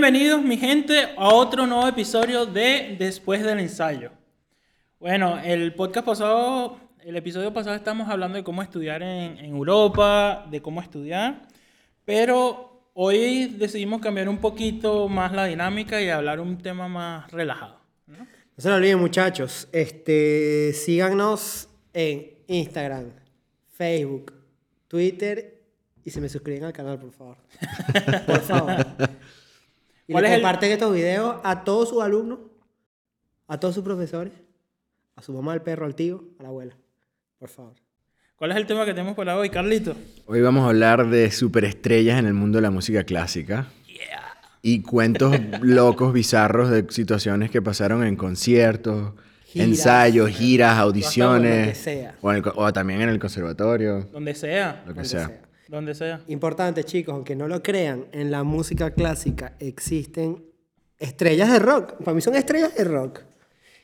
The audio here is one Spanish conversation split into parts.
Bienvenidos mi gente a otro nuevo episodio de Después del ensayo. Bueno, el podcast pasado, el episodio pasado estamos hablando de cómo estudiar en, en Europa, de cómo estudiar, pero hoy decidimos cambiar un poquito más la dinámica y hablar un tema más relajado. ¿no? No se lo olviden, muchachos. Este, síganos en Instagram, Facebook, Twitter y se me suscriben al canal, por favor. Por favor. Y ¿Cuál le es el- comparten estos videos a todos sus alumnos, a todos sus profesores, a su mamá, al perro, al tío, a la abuela. Por favor. ¿Cuál es el tema que tenemos para hoy, Carlito? Hoy vamos a hablar de superestrellas en el mundo de la música clásica. Y cuentos locos, bizarros de situaciones que pasaron en conciertos, Giras. ensayos, giras, Lo audiciones. que sea. O, en el co- o también en el conservatorio, Donde sea, lo que Donde sea. sea. Donde sea. Importante, chicos, aunque no lo crean, en la música clásica existen estrellas de rock. Para mí son estrellas de rock.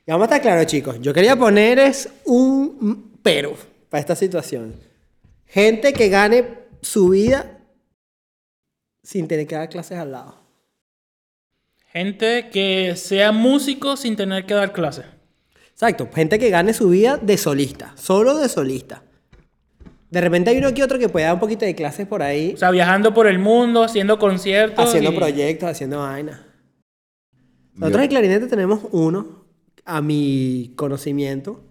Y vamos a estar claros, chicos. Yo quería poner es un pero para esta situación. Gente que gane su vida sin tener que dar clases al lado. Gente que sea músico sin tener que dar clases. Exacto, gente que gane su vida de solista, solo de solista. De repente hay uno que otro que puede dar un poquito de clases por ahí, O sea, viajando por el mundo, haciendo conciertos. haciendo y- proyectos, haciendo vainas. Nosotros en clarinete tenemos uno, a mi conocimiento,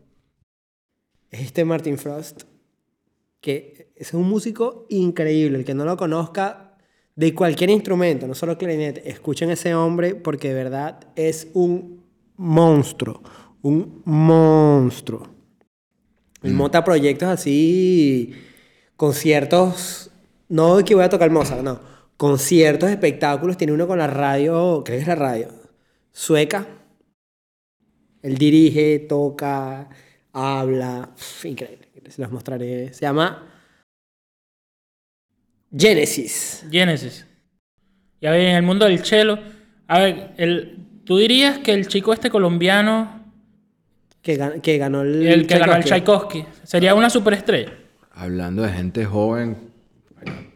es este Martin Frost, que es un músico increíble. El que no lo conozca de cualquier instrumento, no solo clarinete, escuchen a ese hombre porque de verdad es un monstruo, un monstruo. Él monta proyectos así, conciertos, no que voy a tocar Mozart, no, conciertos, espectáculos, tiene uno con la radio, ¿qué es la radio? Sueca. Él dirige, toca, habla, Uf, increíble, se los mostraré. Se llama Genesis. Genesis. Y a ver, en el mundo del cello. A ver, el, ¿tú dirías que el chico este colombiano, Que, gan- que ganó el, el que ganó el Tchaikovsky. Sería una superestrella? Hablando de gente joven,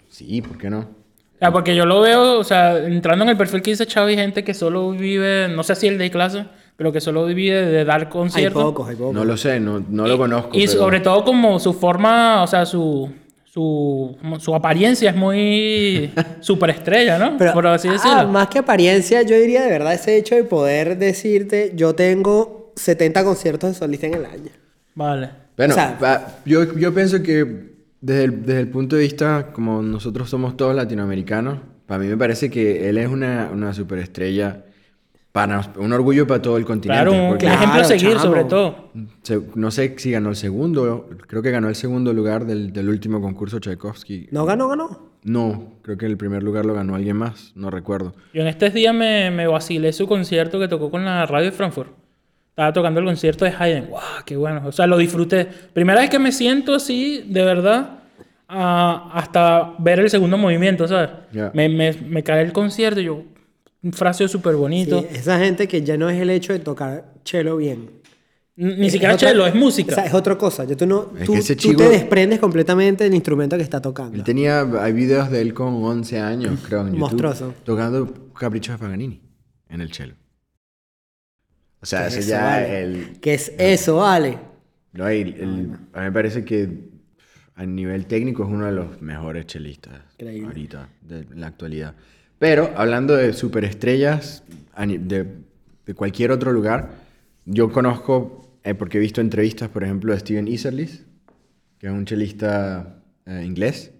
sí, ¿por qué no? O sea, porque yo lo veo, o sea, entrando en el perfil que dice Xavi, gente que solo vive, no sé si el de clase, pero que solo vive de dar Hay conciertos. pocos, hay pocos. No lo sé, no, no lo conozco. Y pero- sobre todo como su forma, o sea, su, su, su apariencia es muy superestrella, ¿no? Pero, Por así ah, decirlo. más que apariencia, yo diría de verdad ese hecho de poder decirte, yo tengo 70 conciertos de solista en el año. Vale. Bueno, O sea- yo, yo pienso que desde el, desde el punto de vista, como nosotros somos todos latinoamericanos, para mí me parece que él es una, una superestrella, para, un orgullo para todo el continente. Claro, un Claro, ejemplo a seguir, chamo. sobre todo. se- no sé si ganó el segundo, creo que ganó el segundo lugar del, del último concurso Tchaikovsky. ¿No ganó, ganó? No, creo que el primer lugar lo ganó alguien más, no recuerdo. Yo en estos días me, me vacilé su concierto que tocó con la radio de Frankfurt. Estaba tocando el concierto de Haydn. ¡Wow! ¡Qué bueno! O sea, lo disfruté. Primera vez que me siento así, de verdad, hasta ver el segundo movimiento, ¿sabes? Ya. Me, me, me cae el concierto y yo, un fraseo súper bonito. Sí, esa gente que ya no es el hecho de tocar cello bien. Ni Es siquiera otra- cello, es música. O sea, es otra cosa. Ya tú no, Es tú, ese tú chico- te desprendes completamente del instrumento que está tocando. Él tenía, hay videos de él con 11 años, creo, en YouTube. Monstruoso. Tocando Caprichos de Paganini en el cello. O sea, ¿Qué ese es ya vale? el... ¿Qué es eso, vale? No, el- el- a mí me parece que a nivel técnico es uno de los mejores chelistas Increíble. ahorita, de la actualidad. Pero hablando de superestrellas de, de cualquier otro lugar, yo conozco, eh, porque he visto entrevistas, por ejemplo, de Steven Iserlis, que es un chelista eh, inglés,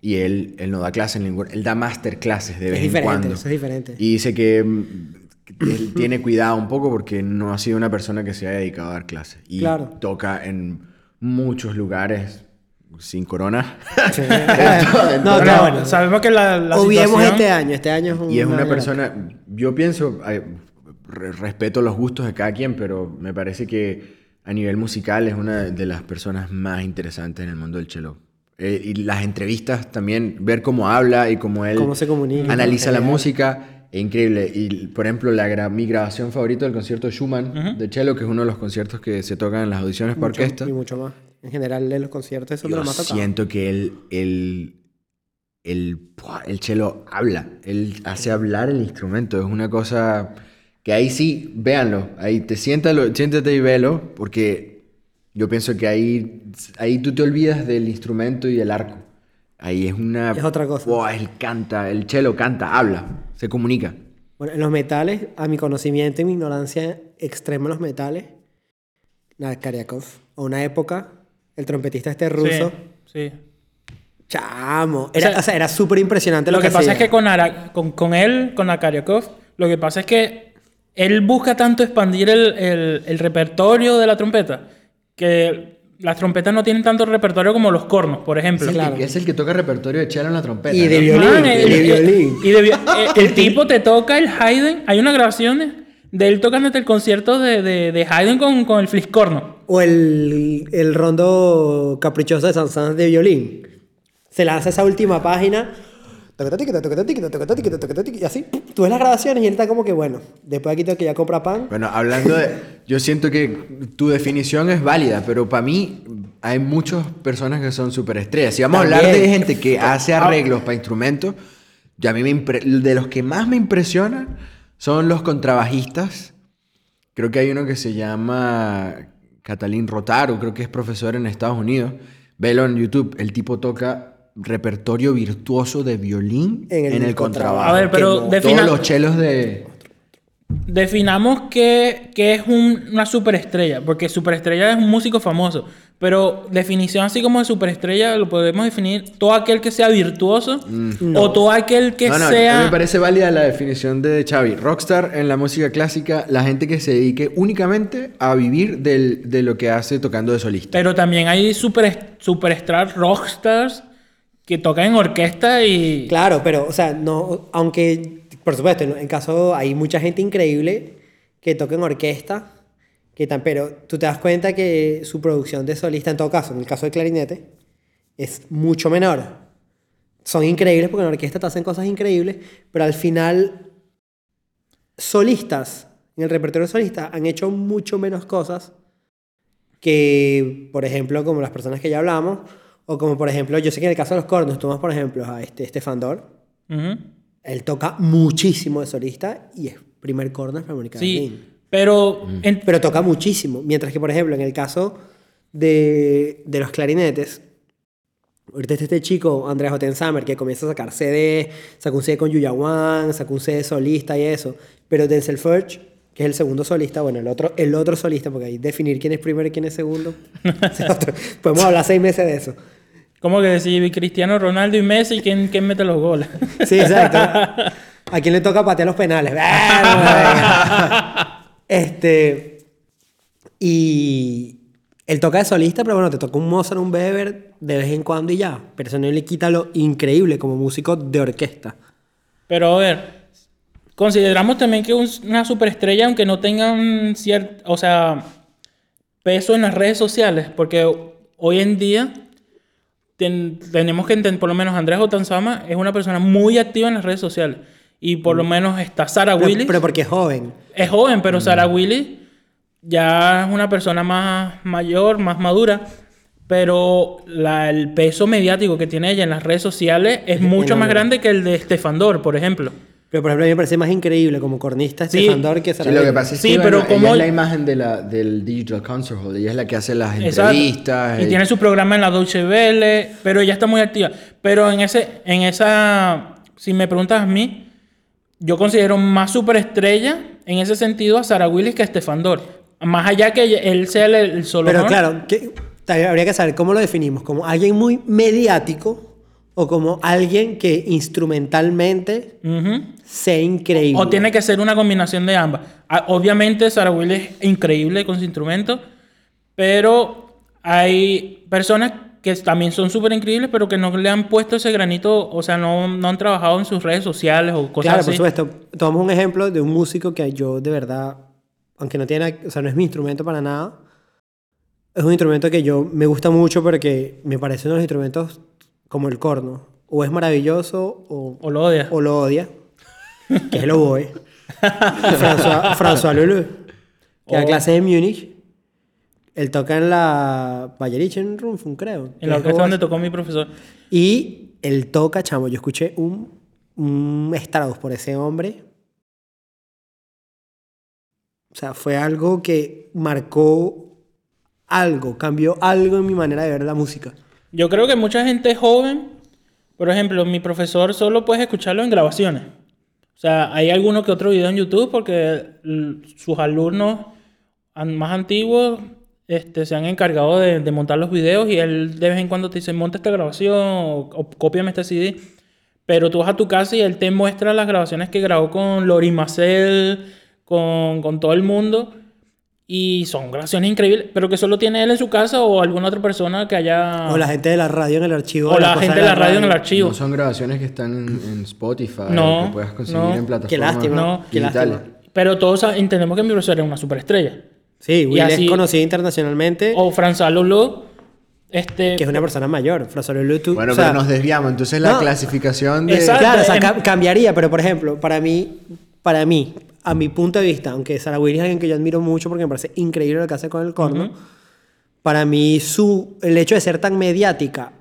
y él, él no da clases en ningún... Él da masterclasses de Es vez en diferente, cuando. eso es diferente. Y dice que mm, que él tiene cuidado un poco porque no ha sido una persona que se haya dedicado a dar clases. Y Claro. toca en muchos lugares sin corona. Sí. Entonces- no, está bueno. Sabemos que la, la Obviemos situación- este año. Este año es un y es una persona, yo pienso, respeto los gustos de cada quien, pero me parece que a nivel musical es una de las personas más interesantes en el mundo del cello. Eh, y las entrevistas también, ver cómo habla y cómo él Cómo se comunica, analiza la genial. música, increíble. Y, por ejemplo, la gra- mi grabación favorita del concierto de Schumann de cello, que es uno de los conciertos que se tocan en las audiciones para Mucho- orquesta. Y mucho más. En general, en los conciertos, eso es Yo lo más tocado. siento que él, él el, ¡pua! el cello habla, él hace hablar el instrumento, es una cosa que ahí sí, véanlo, ahí te siéntalo, siéntate y velo, porque yo pienso que ahí, ahí tú te olvidas del instrumento y del arco. Ahí es una... Es otra cosa. ¡Buah! él canta, el cello canta, habla, se comunica. Bueno, en los metales, a mi conocimiento y mi ignorancia extrema en los metales, nada, Karyakov. A una época, el trompetista este ruso, Sí, sí. chamo. Era, O sea, o sea, era súper impresionante lo, Lo que pasa hacía. es que con, Ara- con, con él, con Akaryakov, lo que pasa es que él busca tanto expandir el, el- el repertorio de la trompeta que las trompetas no tienen tanto repertorio como los cornos, por ejemplo. Es, el claro. que, es el que toca repertorio de cello en la trompeta. Y de ¿no? violín. Man, y el, de violín. y de eh, el tipo te toca el Haydn. Hay unas grabaciones de él tocando el concierto de, de, de Haydn con, con el fliscorno. O el, el rondo caprichoso de Sansón de violín. Se lanza esa última página. Y así, tú ves las grabaciones y él está como que, bueno, después aquí tengo que ya comprar pan. Bueno, hablando de... Yo siento que tu definición es válida, pero para mí hay muchas personas que son superestrellas. Si vamos a hablar de gente que hace arreglos para instrumentos, yo a mí me impre- de los que más me impresionan son los contrabajistas. Creo que hay uno que se llama Catalín Rotaro, creo que es profesor en Estados Unidos. Velo en YouTube, el tipo toca repertorio virtuoso de violín En en el contrabajo. contrabajo. A ver, pero que defina- Todos los chelos de... Definamos qué, es un- una superestrella, porque superestrella es un músico famoso, pero definición así como de superestrella lo podemos definir todo aquel que sea virtuoso o todo aquel que no, no, a sea... mí me parece válida la definición de Xavi. Rockstar en la música clásica, la gente que se dedique únicamente a vivir del- de lo que hace tocando de solista. Pero también hay super, superstars, rockstars que tocan en orquesta y... Claro, pero, o sea, no, aunque, por supuesto, en, caso hay mucha gente increíble que toca en orquesta, que tan, pero tú te das cuenta que su producción de solista, en todo caso, en el caso del clarinete, es mucho menor. Son increíbles porque en orquesta te hacen cosas increíbles, pero al final, solistas, en el repertorio solista, han hecho mucho menos cosas que, por ejemplo, como las personas que ya hablamos, o como, por ejemplo, yo sé que en el caso de los cornos, tomas, por ejemplo, a este Stefan Dor, Ujú. él toca muchísimo de solista y es primer corno de Berlín. Sí, pero... en- Pero toca muchísimo. Mientras que, por ejemplo, en el caso de, de los clarinetes, ahorita está este chico, Andrés Ottensamer, que comienza a sacar CD, sacó un CD con Yuya Wang, sacó un CD solista y eso. Pero Denzel Furch, que es el segundo solista, bueno, el otro, el otro solista, porque hay que definir quién es primero y quién es segundo. Ese es otro. Podemos hablar seis meses de eso. ¿Cómo que decir Cristiano Ronaldo y Messi quién, quién mete los goles? Sí, exacto. ¿A quién le toca patear los penales? este. Y. Él toca de solista, pero bueno, te toca un Mozart, un Weber de vez en cuando y ya. Pero eso no le quita lo increíble como músico de orquesta. Pero a ver, consideramos también que un- una superestrella, aunque no tengan cierto, o sea, peso en las redes sociales, porque hoy en día ten- tenemos que entender, por lo menos Andrés Otanzama es una persona muy activa en las redes sociales. Y por lo menos está Sara Willis. pero porque es joven. Es joven, pero Sarah Willis ya es una persona más mayor, más madura. Pero la- el peso mediático que tiene ella en las redes sociales es mucho más grande que el de Stefan Dor, por ejemplo. Pero por ejemplo, a mí me parece más increíble como cornista Sí. Stefan Dor que Sí, Sara lo que pasa es Sí, que pero bueno, como- ella es la imagen de la, del Digital Concert Hall. Ella es la que hace las Exacto. entrevistas. Y eh, tiene su programa en la Deutsche Welle, pero ella está muy activa. Pero en ese, en esa, si me preguntas a mí, yo considero más superestrella en ese sentido a Sarah Willis que a Stefan Dor. Más allá que él sea el, el solo. Pero honor. claro, que- habría que saber cómo lo definimos. ¿Como alguien muy mediático o como alguien que instrumentalmente sea increíble? O tiene que ser una combinación de ambas. Ah, Obviamente Sarah Willis es increíble con su instrumento, pero hay personas que también son súper increíbles, pero que no le han puesto ese granito, o sea, no, no han trabajado en sus redes sociales o cosas Claro, así. por supuesto. Tomamos un ejemplo de un músico que yo de verdad, aunque no tiene, o sea, no es mi instrumento para nada, es un instrumento que yo me gusta mucho porque me parece uno de los instrumentos como el corno. O es maravilloso o, O lo odia. o lo odia, que es el oboe. François, François Lulu, que da Oh. clases en Múnich. Él toca en la Bayerichen Rundfunk, creo. en la es orquesta donde tocó mi profesor. Y él toca, chamo. Yo escuché un, un Strauss por ese hombre. O sea, fue algo que marcó algo, cambió algo en mi manera de ver la música. Yo creo que mucha gente joven, por ejemplo, mi profesor solo puedes escucharlo en grabaciones. O sea, hay alguno que otro video en YouTube porque sus alumnos más antiguos este, se han encargado de, montar los videos y él de vez en cuando te dice, monta esta grabación o, o cópiame este CD. Pero tú vas a tu casa y él te muestra las grabaciones que grabó con Lori Marcel, con, con todo el mundo. Y son grabaciones increíbles, pero que solo tiene él en su casa o alguna otra persona que haya... O la gente de la radio en el archivo. O la gente de la radio en el archivo. No son grabaciones que están en, en Spotify No, que puedas conseguir no. en Qué plataformas lástima, No. qué lástima. Pero todos entendemos que mi profesor es una superestrella. Sí, Will así- es conocido internacionalmente, O François Lolo, este... que es una persona mayor. François Leloup, Bueno, o sea, pero nos desviamos. Entonces la no. clasificación de... Exacto. Claro, o sea, ca- cambiaría, pero por ejemplo, para mí, para mí, a mi punto de vista, aunque Sarah Willis es alguien que yo admiro mucho porque me parece increíble lo que hace con el corno, para mí su, el hecho de ser tan mediática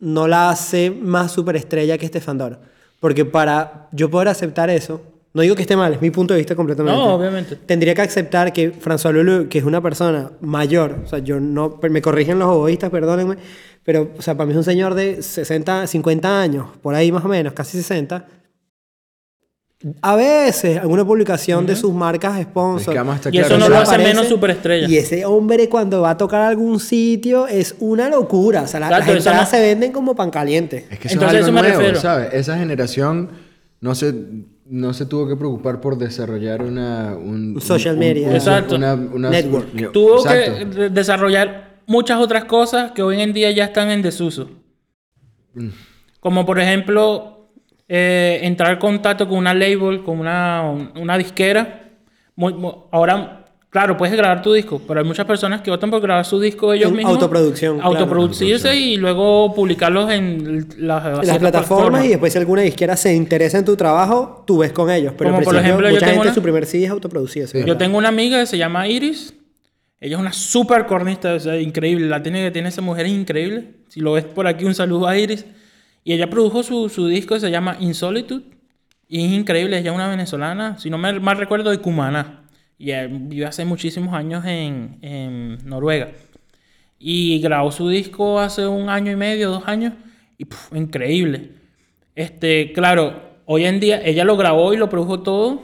no la hace más superestrella que Stefan Dor. Porque para yo poder aceptar eso, no digo que esté mal, es mi punto de vista completamente. No, obviamente. Tendría que aceptar que François Lulu, que es una persona mayor, o sea, yo no, me corrigen los egoístas, perdónenme, pero, o sea, para mí es un señor de 60, 50 años, por ahí más o menos, casi 60. A veces, alguna publicación de sus marcas sponsor. Es que Y eso no lo hace aparece, menos superestrella. Y ese hombre cuando va a tocar algún sitio es una locura. O sea, la- Exacto, las entradas no- se venden como pan caliente. Es que eso Entonces, es algo eso me nuevo, refiero. ¿sabes? Esa generación no se, no se tuvo que preocupar por desarrollar una... Un, Un social media. Exacto. Una, una- Network. Tuvo Exacto. que de- desarrollar muchas otras cosas que hoy en día ya están en desuso. Mm. Como por ejemplo, eh, entrar en contacto con una label, con una, una disquera. Muy- muy- ahora, claro, puedes grabar tu disco, pero hay muchas personas que optan por grabar su disco ellos En mismos. autoproducción, claro. Autoproducirse y luego publicarlos en las, En las plataformas y después si alguna disquera se interesa en tu trabajo, tú ves con ellos. Pero Como en por ejemplo, yo mucha tengo gente una- su primer CD es autoproducido. es Yo tengo una amiga que se llama Iris. Ella es una super cornista, o sea, increíble. La tiene que tiene esa mujer es increíble. Si lo ves por aquí, un saludo a Iris. Y ella produjo su, su disco que se llama Insolitude. Y es increíble. Ella es una venezolana, si no me mal recuerdo, de Cumaná. Y eh, vive hace muchísimos años en, en Noruega. Y grabó su disco hace un año y medio, dos años. Y increíble. Este, claro, hoy en día ella lo grabó y lo produjo todo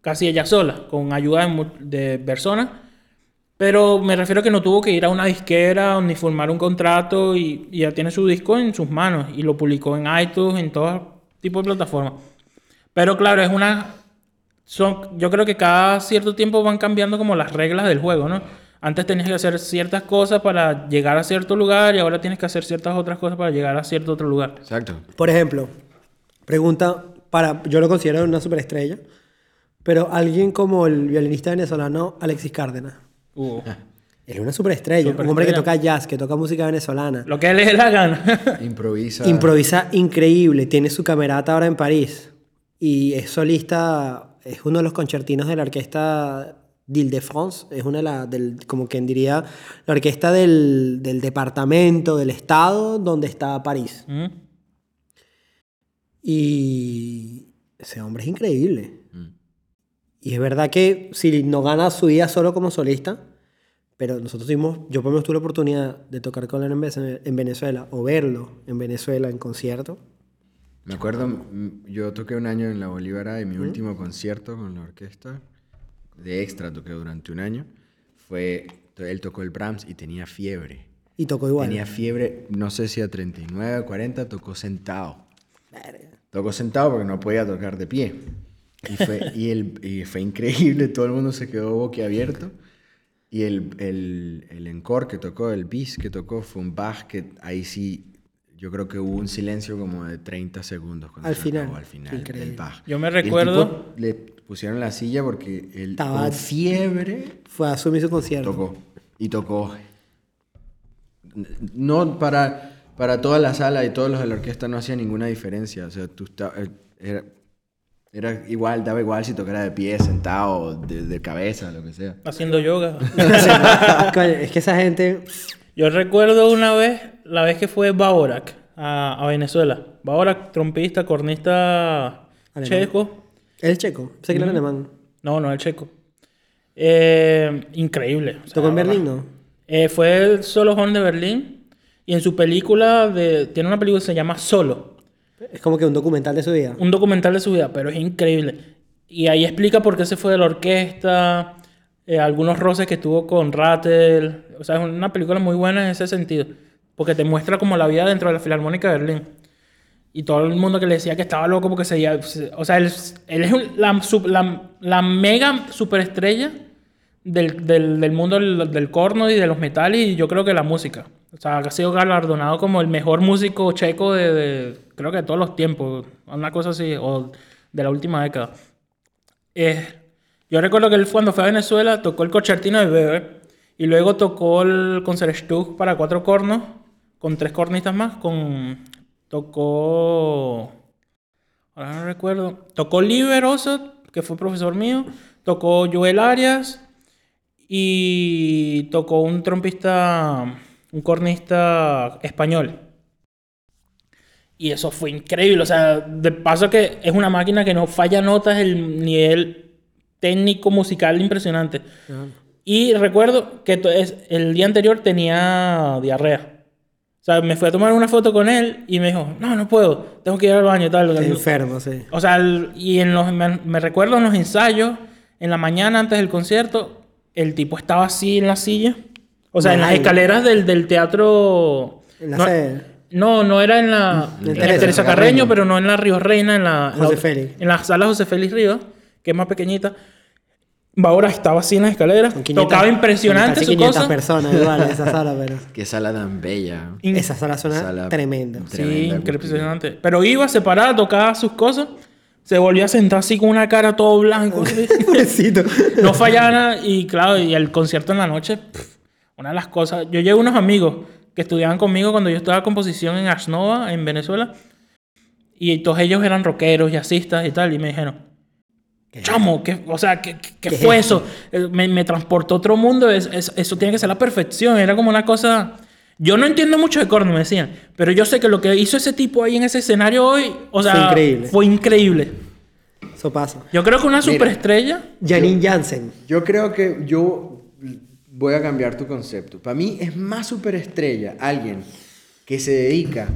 casi ella sola, con ayuda de, de personas. Pero me refiero a que no tuvo que ir a una disquera ni formar un contrato y, y ya tiene su disco en sus manos y lo publicó en iTunes, en todo tipo de plataformas. Pero claro, es una... Son, yo creo que cada cierto tiempo van cambiando como las reglas del juego, ¿no? Antes tenías que hacer ciertas cosas para llegar a cierto lugar y ahora tienes que hacer ciertas otras cosas para llegar a cierto otro lugar. Exacto. Por ejemplo, pregunta para, yo lo considero una superestrella, pero alguien como el violinista venezolano Alexis Cárdenas. Él es una superestrella, un hombre que toca jazz, que toca música venezolana. lo que le dé la gana. Improvisa. Improvisa increíble, tiene su camerata ahora en París y es solista, es uno de los concertinos de la orquesta d'Île-de-France, es una de las, del, como quien diría, la orquesta del, del departamento, del estado donde está París. Mm. Y ese hombre es increíble. Y es verdad que si no gana su vida solo como solista, pero nosotros tuvimos, yo por lo menos tuve la oportunidad de tocar con él en Vene- en Venezuela o verlo en Venezuela en concierto. Me acuerdo, mm, yo toqué un año en la Bolívara y mi último concierto con la orquesta, de extra toqué durante un año, fue, él tocó el Brahms y tenía fiebre. Y tocó igual. Tenía fiebre, no sé si a 39 40, tocó sentado. Tocó sentado porque no podía tocar de pie. Y fue, y el, y fue increíble, todo el mundo se quedó boquiabierto. Y el, el, el encore que tocó, el bis que tocó, fue un Bach que ahí sí, yo creo que hubo un silencio como de 30 segundos cuando Al se final. acabó al final Increíble. el Bach. Yo me recuerdo- le pusieron la silla porque él Estaba- con fiebre Fue a asumir su concierto. Tocó. Y tocó. No para, para toda la sala y todos los de la orquesta no hacía ninguna diferencia. O sea, tú esta- eh, era, era igual, daba igual si tocara de pie, sentado, de, de cabeza, lo que sea. Haciendo yoga. Es que esa gente, Yo recuerdo una vez, la vez que fue Baorak. a, a Venezuela. Ahora trompista, cornista Alemán. checo. ¿Él es checo? Sé que era alemán. No, no, el checo. Eh, increíble. o sea, ¿Tocó en. Berlín, no? Eh, fue el Solo Horn de Berlín. Y en su película, de, tiene una película que se llama Solo. Es como que un documental de su vida. Un documental de su vida, pero es increíble. Y ahí explica por qué se fue de la orquesta, eh, algunos roces que tuvo con Rattle. O sea, es una película muy buena en ese sentido. Porque te muestra como la vida dentro de la Filarmónica de Berlín. Y todo el mundo que le decía que estaba loco porque se... O sea, él, él es la, la, la mega superestrella del, del, del mundo del, del corno y de los metales y yo creo que la música. O sea, ha sido galardonado como el mejor músico checo de, de- creo que de todos los tiempos, una cosa así, o de la última década. Eh, yo recuerdo que él cuando fue a Venezuela tocó el concertino de Weber y luego tocó el Concertstück para cuatro cornos con tres cornistas más, con tocó ahora no recuerdo, tocó Liber Osot, que fue profesor mío, tocó Joel Arias y tocó un trompista, un cornista español. Y eso fue increíble. O sea, de paso que es una máquina que no falla notas, el nivel técnico musical impresionante. Y recuerdo que el día anterior tenía diarrea. O sea, me fui a tomar una foto con él y me dijo, no, no puedo, tengo que ir al baño y tal. Enfermo, sí. O sea, y en los, me recuerdo en los ensayos, en la mañana antes del concierto, el tipo estaba así en la silla. O sea, en las escaleras del, del teatro... En la no, sede. no, no era en la, En la Teresa Carreño. Carreño, pero no en la Río Reina, en la... José la- Félix. En la sala José Félix Rivas, que es más pequeñita. Ahora estaba así en las escaleras. Con 500 tocaba impresionante casi su 500 cosa. personas igual en esa sala, pero... Qué sala tan bella. In- Esa sala suena Sala- tremenda. Sí, Tremenda, impresionante. Pero iba, se paraba, tocaba sus cosas. Se volvía a sentar así con una cara todo blanco. no fallaba nada. Y claro, y el concierto en la noche, pff, una de las cosas. Yo llevo unos amigos que estudiaban conmigo cuando yo estaba composición en Asnova, en Venezuela. Y todos ellos eran rockeros, jazzistas y tal. Y me dijeron, chamo, ¿qué, o sea, ¿qué, qué- qué ¿Qué fue es eso? Eh, Me, me transportó a otro mundo. es- es- eso tiene que ser la perfección. Era como una cosa. Yo no entiendo mucho de corno, me decían. Pero yo sé que lo que hizo ese tipo ahí en ese escenario hoy, o sea, Fue increíble. Fue increíble. Eso pasa. Yo creo que una superestrella. Janine Jansen. Yo creo que yo voy a cambiar tu concepto. Para mí es más superestrella alguien que se dedica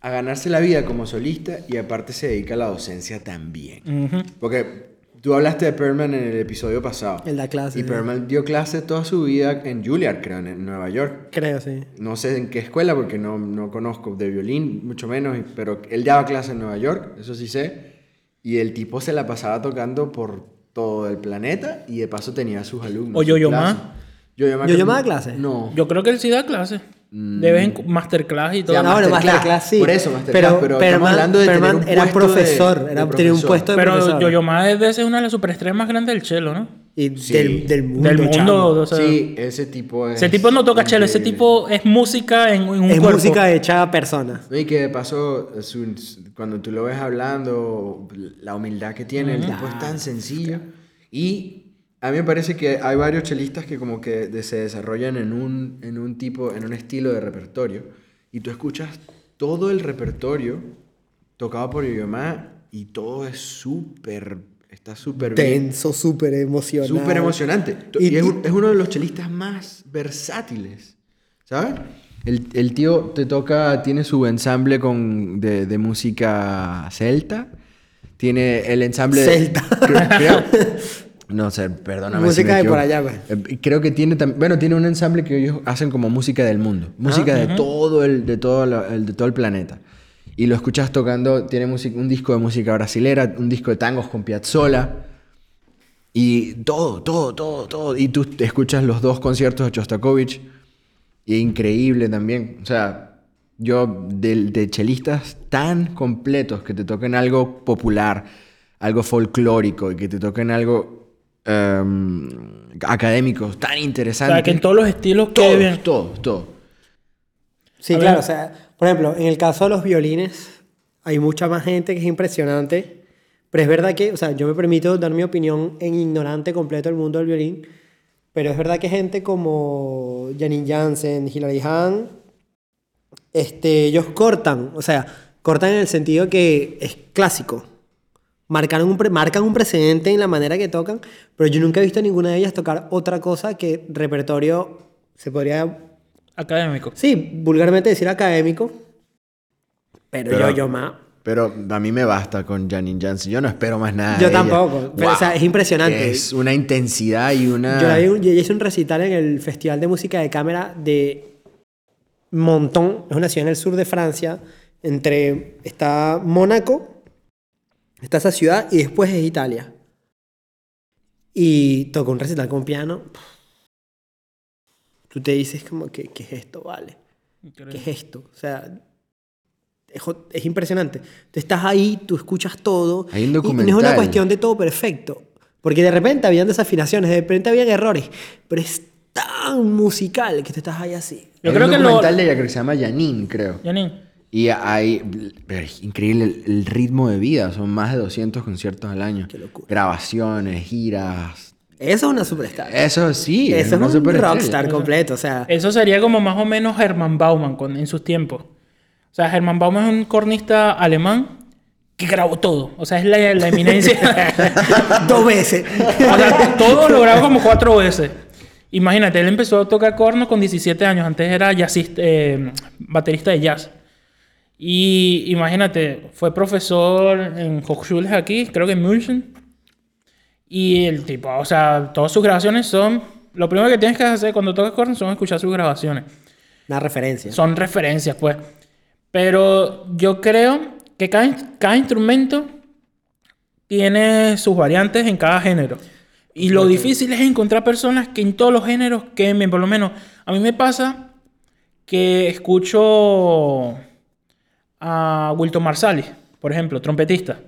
a ganarse la vida como solista y aparte se dedica a la docencia también. Porque tú hablaste de Perlman en el episodio pasado. Él da clases, Y sí. Perlman dio clases toda su vida en Juilliard, creo, en Nueva York. Creo, sí. No sé en qué escuela porque no, no conozco de violín, mucho menos, pero él daba clases en Nueva York, eso sí sé. Y el tipo se la pasaba tocando por todo el planeta y de paso tenía a sus alumnos. O sus ¿Yo-Yo creo- Ma da clases? No. Yo creo que él sí da clases. De vez en masterclass y todo. Ya, no, bueno, Masterclass. Masterclass sí. Por eso, Masterclass, pero estamos Perman- hablando de tener un era profesor, de- era, de tenía un puesto de Pero profesor. Yo-Yo Ma es de ser una de las superestrellas más grandes del chelo, ¿no? Y Sí. del, del mundo, Del mundo. o sea, Sí, ese tipo es. Ese tipo no toca chelo, ese tipo es música en, en un Es cuerpo. música hecha a personas. No, Y que de paso, cuando tú lo ves hablando, la humildad que tiene, el tipo es tan sencillo. Y a mí me parece que hay varios chelistas que como que de- se desarrollan en un, en un tipo, en un estilo de repertorio. Y tú escuchas todo el repertorio tocado por Yoyoma y todo es súper, está súper. Tenso, súper emocionante. Súper emocionante. Y- Y, es, es uno de los chelistas más versátiles. ¿Sabes? El, el tío te toca, tiene su ensamble con, de, de música celta. Tiene el ensamble. Celta. Creo- creo- no sé, perdóname. si Música me de por allá, pues. Eh, Creo que tiene también. Bueno, tiene un ensamble que ellos hacen como música del mundo. Música de, todo el, de, todo la- el, de todo el planeta. Y lo escuchas tocando. Tiene música- un disco de música brasilera, un disco de tangos con Piazzolla. Y todo, todo, todo, todo. Y tú escuchas los dos conciertos de Shostakovich. Y increíble también. O sea, yo de, de chelistas tan completos que te toquen algo popular, algo folclórico y que te toquen algo em, académico tan O interesante. sea, que en todos los estilos quede todo, bien. todo, todo. Sí, A claro. ver. O sea, por ejemplo, en el caso de los violines, hay mucha más gente que es impresionante. Pero es verdad que, o sea, yo me permito dar mi opinión en ignorante completo del mundo del violín. Pero es verdad que gente como Janine Jansen, Hilary Hahn, este, ellos cortan, o sea, cortan en el sentido que es clásico. Marcan un, pre- marcan un precedente en la manera que tocan, pero yo nunca he visto a ninguna de ellas tocar otra cosa que repertorio, se podría, Académico. sí, vulgarmente decir académico, pero, Pero- yo, yo más. Pero a mí me basta con Janine Jansen. Yo no espero más nada. Yo de ella. tampoco, o sea, es impresionante. Es una intensidad y una. Yo la vi un- yo hice un recital en el Festival de Música de Cámara de Monton, es una ciudad en el sur de Francia, entre está Mónaco, está esa ciudad y después es Italia. Y tocó un recital con piano. Tú te dices como que ¿qué es esto, vale? ¿Qué es esto? O sea, es, impresionante. Tú estás ahí, tú escuchas todo. Hay un y- y no es una documental. cuestión de todo perfecto. Porque de repente habían desafinaciones, de repente habían errores. Pero es tan musical que tú estás ahí así. Yo Hay creo un que lo... documental de ella que se llama Janine, creo. Janine. Y hay. es increíble el, el ritmo de vida. Son más de 200 conciertos al año. Qué locura. Grabaciones, giras. Eso es una superstar. Eso sí. Eso es una un rockstar completo. O sea, Eso sería como más o menos Hermann Baumann con- en sus tiempos. O sea, Hermann Baumann es un cornista alemán que grabó todo. O sea, es la, la eminencia. dos veces. o sea, todo lo grabó como cuatro veces. Imagínate, él empezó a tocar corno con 17 años. Antes era jazzista, eh, baterista de jazz. Y imagínate, fue profesor en Hochschules aquí, creo que en München. Y el tipo, o sea, todas sus grabaciones son... Lo primero que tienes que hacer cuando tocas corno son escuchar sus grabaciones. Una referencia. Son referencias, pues. Pero yo creo que cada, cada instrumento tiene sus variantes en cada género. Y lo difícil es encontrar personas que en todos los géneros quemen, por lo menos. A mí me pasa que escucho a Wilton Marsalis, por ejemplo, trompetista.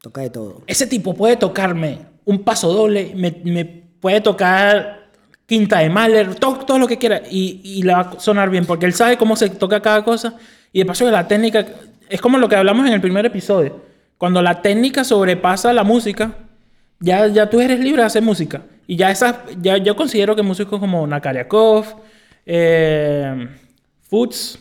Toca de todo. Ese tipo puede tocarme un paso doble, me, me puede tocar quinta de Mahler, todo, todo lo que quiera y, y le va a sonar bien porque él sabe cómo se toca cada cosa y de paso que la técnica es como lo que hablamos en el primer episodio. Cuando la técnica sobrepasa la música, ya, ya tú eres libre de hacer música. Y ya esas, ya yo considero que músicos como Nakariakov, eh, Foods,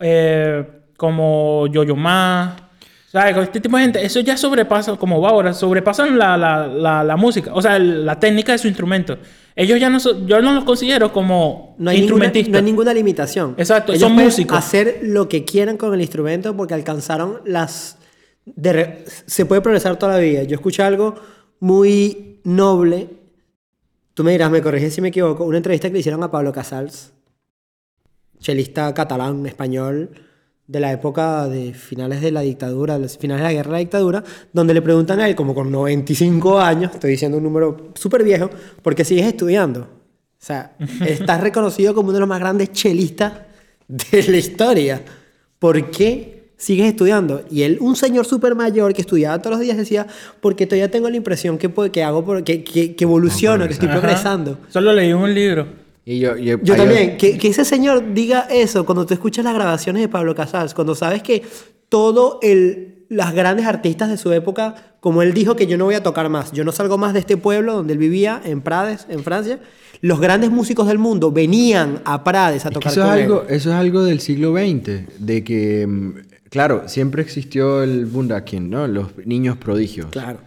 eh, como Yo-Yo Ma, ¿sabes? Con este tipo de gente, eso ya sobrepasa, como va ahora, sobrepasan la, la, la, la música, o sea, el- la técnica de su instrumento. Ellos ya no son, yo no los considero como No hay, ninguna, instrumentistas. no hay ninguna limitación. Exacto, Ellos son músicos. hacer lo que quieran con el instrumento porque alcanzaron las... de re- se puede progresar toda la vida. Yo escuché algo muy noble. Tú me dirás, me corriges si me equivoco. Una entrevista que le hicieron a Pablo Casals, chelista catalán, español, de la época de finales de la dictadura, finales de la guerra de la dictadura, donde le preguntan a él, como con 95 años, estoy diciendo un número súper viejo, ¿por qué sigues estudiando? O sea, estás reconocido como uno de los más grandes chelistas de la historia. ¿Por qué sigues estudiando? Y él, un señor súper mayor que estudiaba todos los días, decía, porque todavía tengo la impresión que, que hago, que, que, que evoluciono, que estoy Ajá. progresando. Solo leí un libro. Y yo, yo, Yo hay- también, que, que ese señor diga eso cuando tú escuchas las grabaciones de Pablo Casals, cuando sabes que todo el, las grandes artistas de su época, como él dijo que yo no voy a tocar más, yo no salgo más de este pueblo donde él vivía, en Prades, en Francia, los grandes músicos del mundo venían a Prades a Es que tocar eso, es él. algo, eso es algo del siglo XX, de que, mm, claro, siempre existió el Wunderkind, ¿no? Los niños prodigios. Claro.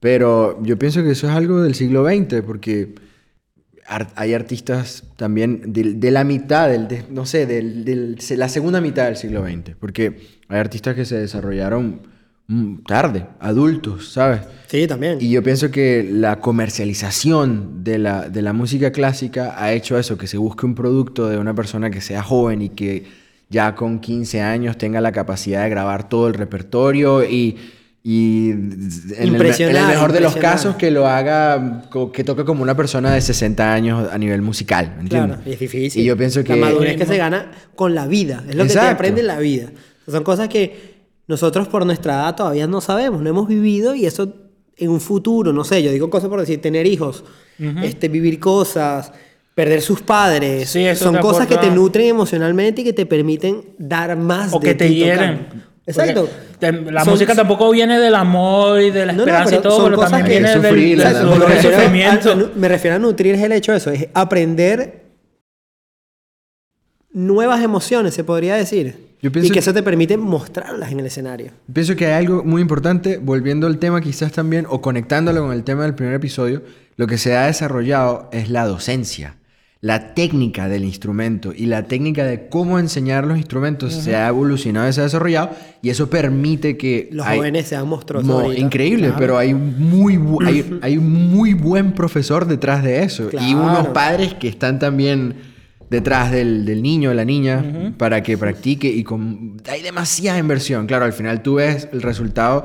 Pero yo pienso que eso es algo del siglo XX, porque ar- hay artistas también de, de la mitad, del, de- no sé, del, del- la segunda mitad del siglo XX, porque hay artistas que se desarrollaron mm, tarde, adultos, ¿sabes? Sí, también. Y yo pienso que la comercialización de la, de la música clásica ha hecho eso, que se busque un producto de una persona que sea joven y que ya con 15 años tenga la capacidad de grabar todo el repertorio y, y en, el, en mejor de los casos que lo haga, que toque como una persona de 60 años a nivel musical, ¿me entiendes? Claro, y es difícil. Y yo pienso que... La madurez que se gana con la vida. Es lo que te aprende en la vida. Son cosas que nosotros por nuestra edad todavía no sabemos, no hemos vivido y eso en un futuro, no sé, yo digo cosas por decir, tener hijos, este, vivir cosas, perder sus padres. Sí, eso son cosas que te nutren emocionalmente y que te permiten dar más O de que te hieren. Exacto. Porque la Son- música tampoco viene del amor y de la No, no, esperanza pero y todo, pero cosas también que- viene del, Sufrir, del sufrimiento. a- me refiero a nutrir es el hecho de eso, es aprender nuevas emociones, se podría decir. Yo y pienso que- eso te permite mostrarlas en el escenario. Pienso que hay algo muy importante, volviendo al tema quizás también, o conectándolo con el tema del primer episodio, lo que se ha desarrollado es la docencia, la técnica del instrumento y la técnica de cómo enseñar los instrumentos se ha evolucionado y se ha desarrollado y eso permite que... Los hay- jóvenes sean monstruosos. No, increíble, Claro. pero hay un muy, hay, hay un muy buen profesor detrás de eso. Y unos padres que están también detrás del, del niño o la niña para que practique. Y con, hay demasiada inversión. Claro, al final tú ves el resultado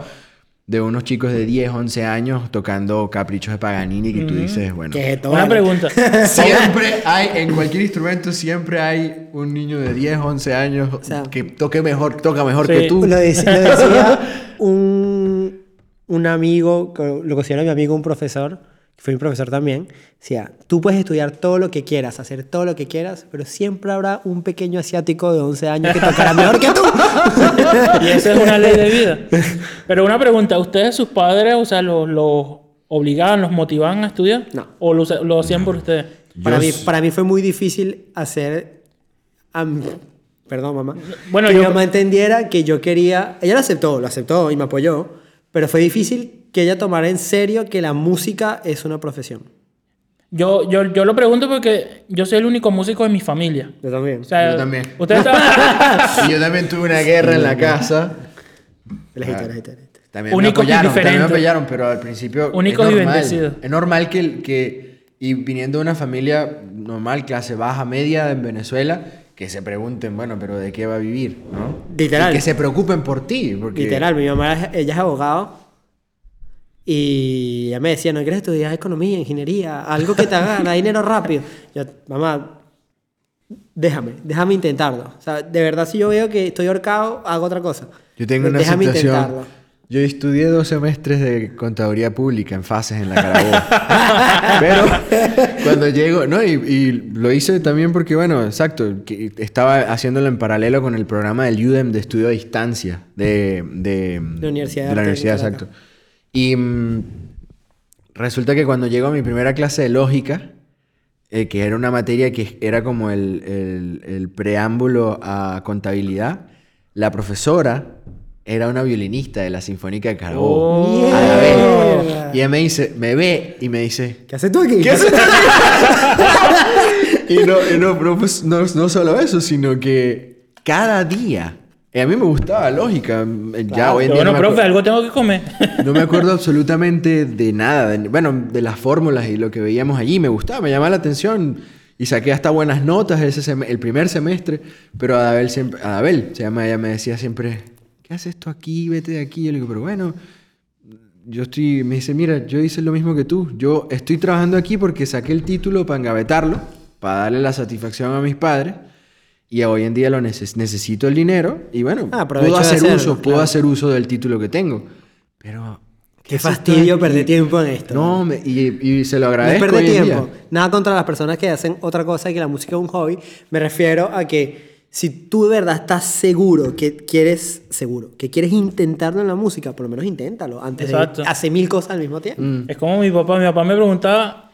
de unos chicos de 10, 11 años tocando caprichos de Paganini que tú dices, bueno... Que esto, Una pregunta. Siempre hay, en cualquier instrumento, siempre hay un niño de 10, 11 años sea, que toque mejor, toca mejor Sí. que tú. Lo, dec- lo decía un, un amigo, que lo considero mi amigo, un profesor, que fue mi profesor también. Decía, tú puedes estudiar todo lo que quieras, hacer todo lo que quieras, pero siempre habrá un pequeño asiático de 11 años que tocará mejor que tú. Y esa es una ley de vida. Pero una pregunta, ¿ustedes, sus padres, o sea, los, los obligaban, los motivaban a estudiar? No. ¿O lo, lo hacían por ustedes? Para mí, para mí fue muy difícil hacer... am- perdón, mamá. Bueno, que yo- mi mamá entendiera que yo quería... Ella lo aceptó, lo aceptó y me apoyó, pero fue difícil que ella tomara en serio que la música es una profesión. Yo, yo, yo lo pregunto porque yo soy el único músico de mi familia. Yo también. O sea, Yo también. Ustedes. Y yo también tuve una guerra en la casa. El hater, el hater, el hater. También Únicos me y apoyaron, también me apoyaron, pero al principio Únicos y es normal. bendecidos. Es normal que, que, y viniendo de una familia normal, clase baja, media en Venezuela, que se pregunten, bueno, pero ¿de qué va a vivir? ¿no? Literal. Y que se preocupen por ti. Porque Literal, mi mamá, ella es abogado y ella me decía, no quieres estudiar economía, ingeniería, algo que te haga dinero rápido. Yo, mamá, déjame, déjame intentarlo. O sea, de verdad si yo veo que estoy ahorcado, hago otra cosa. Yo tengo una déjame situación. intentarlo. Yo estudié dos semestres de contaduría pública en fases en la Carabobo. Pero cuando llego, no, y, y lo hice también porque, bueno, exacto, que estaba haciéndolo en paralelo con el programa del UDEM de estudio a distancia de, de, De Universidad de la universidad, exacto. Y mm, resulta que cuando llego a mi primera clase de lógica, eh, que era una materia que era como el, el- el preámbulo a contabilidad, la profesora era una violinista de la Sinfónica de Carabobo. Oh. Anabel. Mierda. Y ella me dice, me ve y me dice, ¿Qué haces tú aquí? ¿qué haces y no, y no, no, pues, no, no solo eso, sino que cada día, a mí me gustaba lógica, ya Claro. hoy en día bueno, no me profe, algo tengo que comer. no me acuerdo absolutamente de nada. de- bueno, de las fórmulas y lo que veíamos allí. Me gustaba, me llamaba la atención. Y saqué hasta buenas notas ese el primer semestre. Pero Adabel siempre... Adabel, se llama ella, me decía siempre... ¿Qué haces esto aquí? Vete de aquí. Yo le digo, pero bueno... Yo estoy... Me dice, mira, yo hice lo mismo que tú. Yo estoy trabajando aquí porque saqué el título para engavetarlo. Para darle la satisfacción a mis padres. Y hoy en día lo neces- necesito el dinero. Y bueno, Ah, puedo hacer hacerlo, uso, puedo claro. hacer uso del título que tengo. Pero Qué tú fastidio perder tiempo en esto. No, me- y, y se lo No agradezco. perder hoy en tiempo. día. Nada contra las personas que hacen otra cosa y que la música es un hobby. Me refiero a que si tú de verdad estás seguro que quieres, seguro, que quieres intentarlo en la música, por lo menos inténtalo antes Exacto. de hacer mil cosas al mismo tiempo. Mm. Es como mi papá. Mi papá me preguntaba,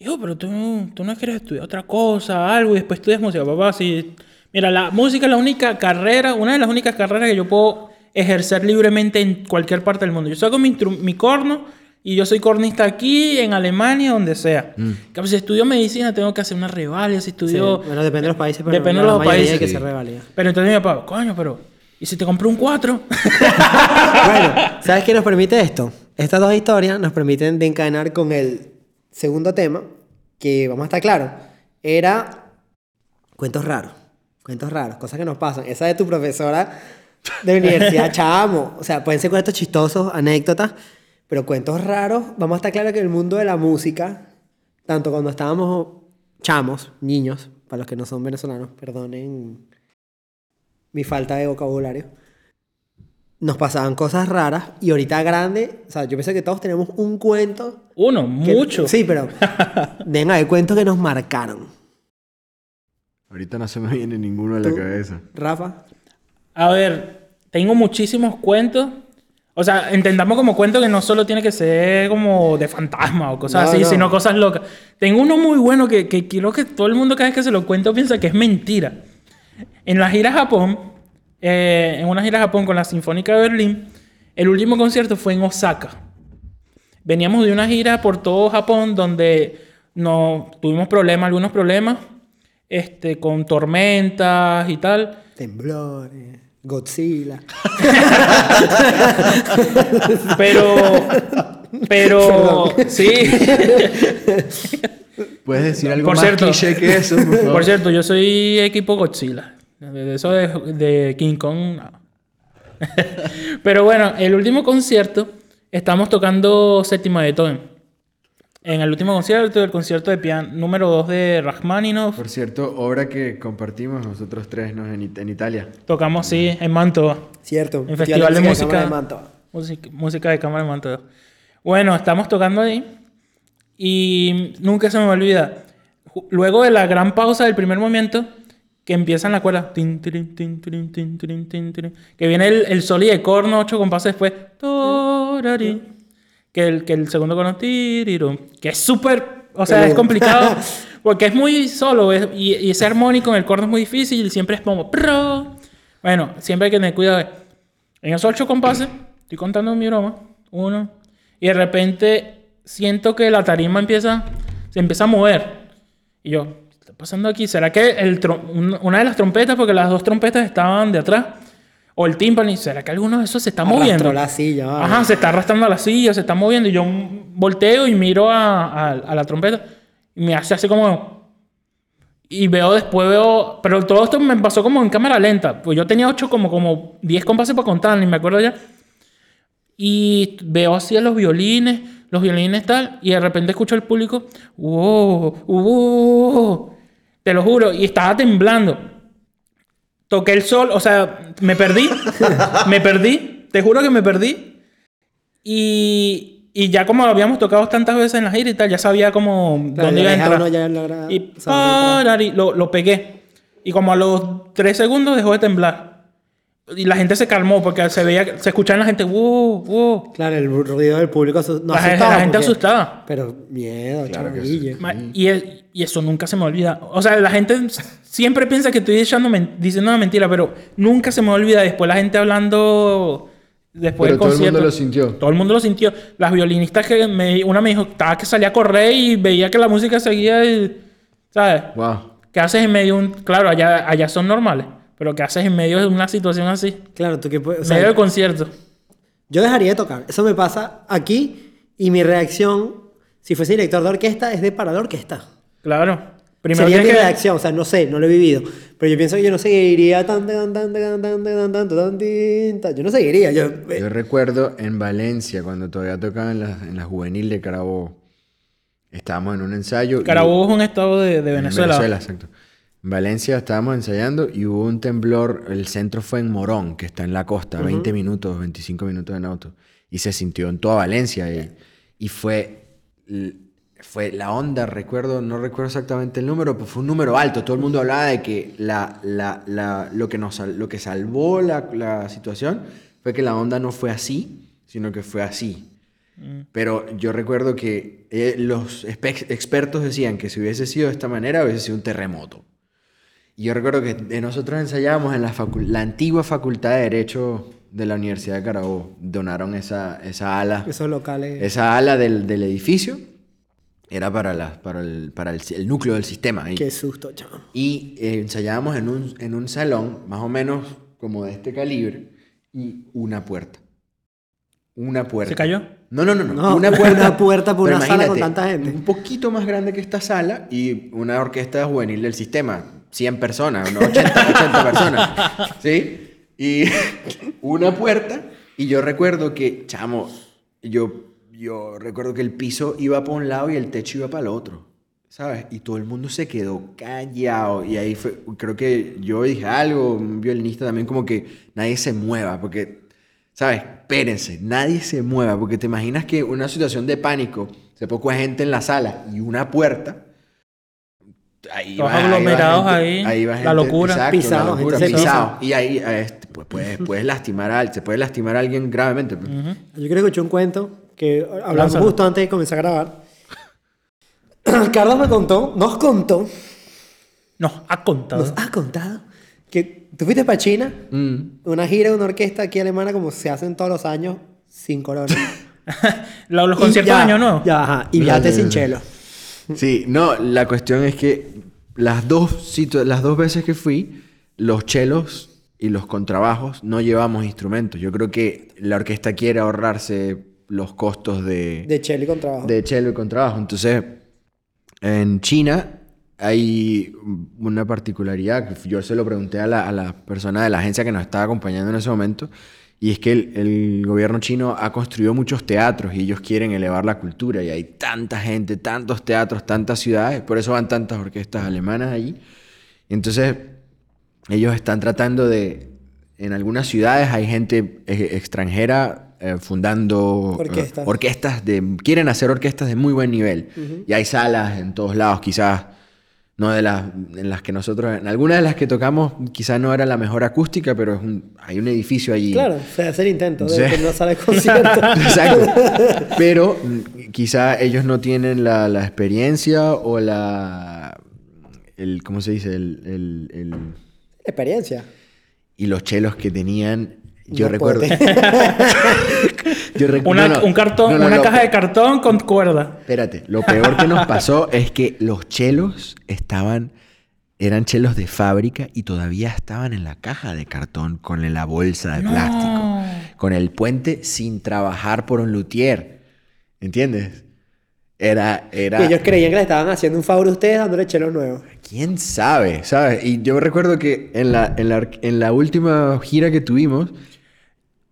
hijo, pero tú, no- tú no quieres estudiar otra cosa, algo, y después estudias música. Papá, sí. Mira, la música es la única carrera, una de las únicas carreras que yo puedo ejercer libremente en cualquier parte del mundo. Yo saco mi, mi corno y yo soy cornista aquí, en Alemania, donde sea. Mm. Que, Si estudio medicina tengo que hacer una revalia, si Sí, estudio... Bueno, depende de los países, pero Depende de los países. hay que Sí. se revalida. Pero entonces mi papá, coño, pero... ¿Y si te compré un 4? bueno, ¿sabes qué nos permite esto? Estas dos historias nos permiten de encadenar con el segundo tema, que vamos a estar claros, era cuentos raros. Cuentos raros, cosas que nos pasan. Esa de tu profesora de universidad, chamo. O sea, pueden ser cuentos chistosos, anécdotas, pero cuentos raros. Vamos a estar claros que en el mundo de la música, tanto cuando estábamos chamos, niños, para los que no son venezolanos, perdonen mi falta de vocabulario nos pasaban cosas raras y ahorita grande, o sea, yo pienso que todos tenemos un cuento. Uno, que- mucho. Sí, pero deben haber cuentos que nos marcaron. Ahorita no se me viene ninguno a la cabeza. Rafa, A ver, tengo muchísimos cuentos. O sea, entendamos como cuento que no solo tiene que ser como de fantasma o cosas No, así, no. sino cosas locas. Tengo uno muy bueno que, que quiero que todo el mundo cada vez que se lo cuento piensa que es mentira. En la gira a Japón, eh, en una gira a Japón con la Sinfónica de Berlín, el último concierto fue en Osaka. Veníamos de una gira por todo Japón donde no, tuvimos problemas, algunos problemas, este, con tormentas y tal. Temblores, Godzilla. Pero, pero, sí. ¿Puedes decir algo Por más cierto. cliché que eso, por favor? Por cierto, yo soy equipo Godzilla. De eso de, de King Kong, no. Pero bueno, el último concierto, estamos tocando séptima de Beethoven. En el último concierto, el concierto de piano número 2 de Rachmaninoff, Por cierto, obra que compartimos nosotros tres ¿no? en, en Italia. tocamos, sí, en Mantova. Cierto. En Festival de Música. de Mantova. Música, música de cámara en Mantova. Bueno, estamos tocando ahí y nunca se me olvida. Luego de la gran pausa del primer movimiento, que empiezan la cuerda, tin, tin, tin, que viene el, el sol y de corno, ocho compases después, torari, que el, que el segundo tirirum, que es súper, o sea, es complicado, porque es muy solo es- y, y ese armónico en el corno es muy difícil y siempre es como, pro. Bueno, siempre hay que tener cuidado. En esos ocho compases, estoy contando mi broma, uno, y de repente siento que la tarima empieza, se empieza a mover. Y yo, ¿qué está pasando aquí? ¿Será que el una de las trompetas, porque las dos trompetas estaban de atrás, o el timpani, ¿será que alguno de esos se está Arrastró moviendo? la silla. vale. Ajá, se está arrastrando a la silla, se está moviendo, y yo volteo y miro a, a- a la trompeta, y me hace así como... Y veo después, veo... Pero todo esto me pasó como en cámara lenta. Pues yo tenía ocho, como, como 10 compases para contar, ni me acuerdo ya. Y veo así a los violines, los violines tal, y de repente escucho al público, wow, wow, te lo juro, y estaba temblando. Toqué el sol, o sea, me perdí, me perdí, te juro que me perdí. Y, y ya como lo habíamos tocado tantas veces en la gira y tal, ya sabía como Claro, dónde ya iba a entrar. ya logra y saber parari, lo, lo pegué. Y como a los tres segundos dejó de temblar. Y la gente se calmó porque se veía, se escuchaba en la gente, wow, wow. Claro, el ruido del público no la, gente- asustaba la gente porque- asustada. Pero miedo, Claro que. Ma- Y, es- y eso nunca se me olvida. O sea, la gente siempre piensa que estoy echando men- diciendo una mentira, pero nunca se me olvida. Después la gente hablando después Pero del todo el concierto. mundo lo sintió. Todo el mundo lo sintió. Las violinistas que me, una me dijo estaba que salía a correr y veía que la música seguía y, ¿sabes? Wow. ¿Qué haces en medio de un... Claro, allá, allá son normales, pero ¿qué haces en medio de una situación así? Claro, tú que puedes. o En sea, medio del concierto. yo dejaría de tocar. Eso me pasa aquí y mi reacción, si fuese director de orquesta, es de parar la orquesta. Claro. Primero Sería mi que... reacción, o sea, no sé, no lo he vivido. Pero yo pienso que yo no seguiría tan, tan, tan, tan, tan, tan, tan, tan, tan. Yo no seguiría. Yo, Yo recuerdo en Valencia, cuando todavía tocaba en la, en la juvenil de Carabobo. Estábamos en un ensayo. y- Carabobo es un estado de, de en Venezuela. Venezuela, exacto. En Valencia estábamos ensayando y hubo un temblor. El centro fue en Morón, que está en la costa, 20 minutos, 25 minutos en auto. Y se sintió en toda Valencia. Y, y fue, fue la onda, recuerdo, no recuerdo exactamente el número, pero fue un número alto. Todo el mundo hablaba de que la, la, la- lo, que nos, lo que salvó la, la situación fue que la onda no fue así, sino que fue así. Pero yo recuerdo que eh, los expertos decían que si hubiese sido de esta manera, hubiese sido un terremoto. Y yo recuerdo que nosotros ensayábamos en la, la antigua Facultad de Derecho de la Universidad de Carabobo. Donaron esa, esa ala, esos locales. esa ala del, del edificio. Era para, la, para, el, para el, el núcleo del sistema. ahí. Qué susto, chamo. Y eh, ensayábamos en un, en un salón, más o menos como de este calibre, y una puerta. Una puerta. ¿Se cayó? No, no, no, no. No, una puerta. una puerta por una sala con tanta gente. Un poquito más grande que esta sala y una orquesta juvenil del sistema. 100 personas, no 80, 80 personas. ¿Sí? Y una puerta. Y yo recuerdo que, chamo, yo, yo recuerdo que el piso iba para un lado y el techo iba para el otro. ¿Sabes? Y todo el mundo se quedó callado. Y ahí fue, creo que yo dije algo, un violinista también, como que nadie se mueva, porque, ¿sabes? Espérense, nadie se mueva, porque te imaginas que una situación de pánico, se poco gente en la sala y una puerta. Ahí Todos va- ahí va aglomerados gente- ahí, va la gente- locura. exacto, Pisado, la locura, pisado. Y ahí este, pues, puedes, puedes lastimar a, se puede lastimar a alguien gravemente. pues. Yo creo que escuché un cuento que hablamos Lánzalo. justo antes de comenzar a grabar. Carlos me contó, nos contó, Nos ha contado. nos ha contado Que, ¿Tú fuiste para China? Mm. Una gira de una orquesta aquí alemana como se hacen todos los años sin corona. Los, conciertos de año no. Ya, ajá. Y viajaste sin chelo. Sí, no, la cuestión es que las dos, situ- las dos veces que fui, los chelos y los contrabajos no llevamos instrumentos. Yo creo que la orquesta quiere ahorrarse los costos de, De chelo y con trabajo. de chelo y contrabajo. Entonces, en China hay una particularidad que yo se lo pregunté a la, a la persona de la agencia que nos estaba acompañando en ese momento, y es que el, el gobierno chino ha construido muchos teatros y ellos quieren elevar la cultura, y hay tanta gente, tantos teatros, tantas ciudades, por eso van tantas orquestas alemanas allí. Entonces, ellos están tratando de, en algunas ciudades hay gente extranjera eh, fundando eh, Orquestas. orquestas de, quieren hacer orquestas de muy buen nivel. Y hay salas en todos lados, quizás no de las en las que nosotros, en algunas de las que tocamos quizás no era la mejor acústica, pero es un- hay un edificio allí. Claro, se hace el intento de no sale concierto. Exacto. Pero mm, quizá ellos no tienen la, la experiencia o la... El, ¿Cómo se dice? El, el- el- Experiencia. y los chelos que tenían... Yo No recuerdo... yo recu- Una, no, no. un cartón, No, no, una caja de cartón con cuerda. Espérate, lo peor que nos pasó es que los chelos estaban, eran chelos de fábrica y todavía estaban en la caja de cartón con la bolsa de No. plástico, con el puente sin trabajar por un luthier, ¿entiendes? Era, era, Y ellos creían que le estaban haciendo un favor a ustedes dándole chelos nuevos. quién sabe, ¿sabes? Y yo recuerdo que en la, en la, en la última gira que tuvimos,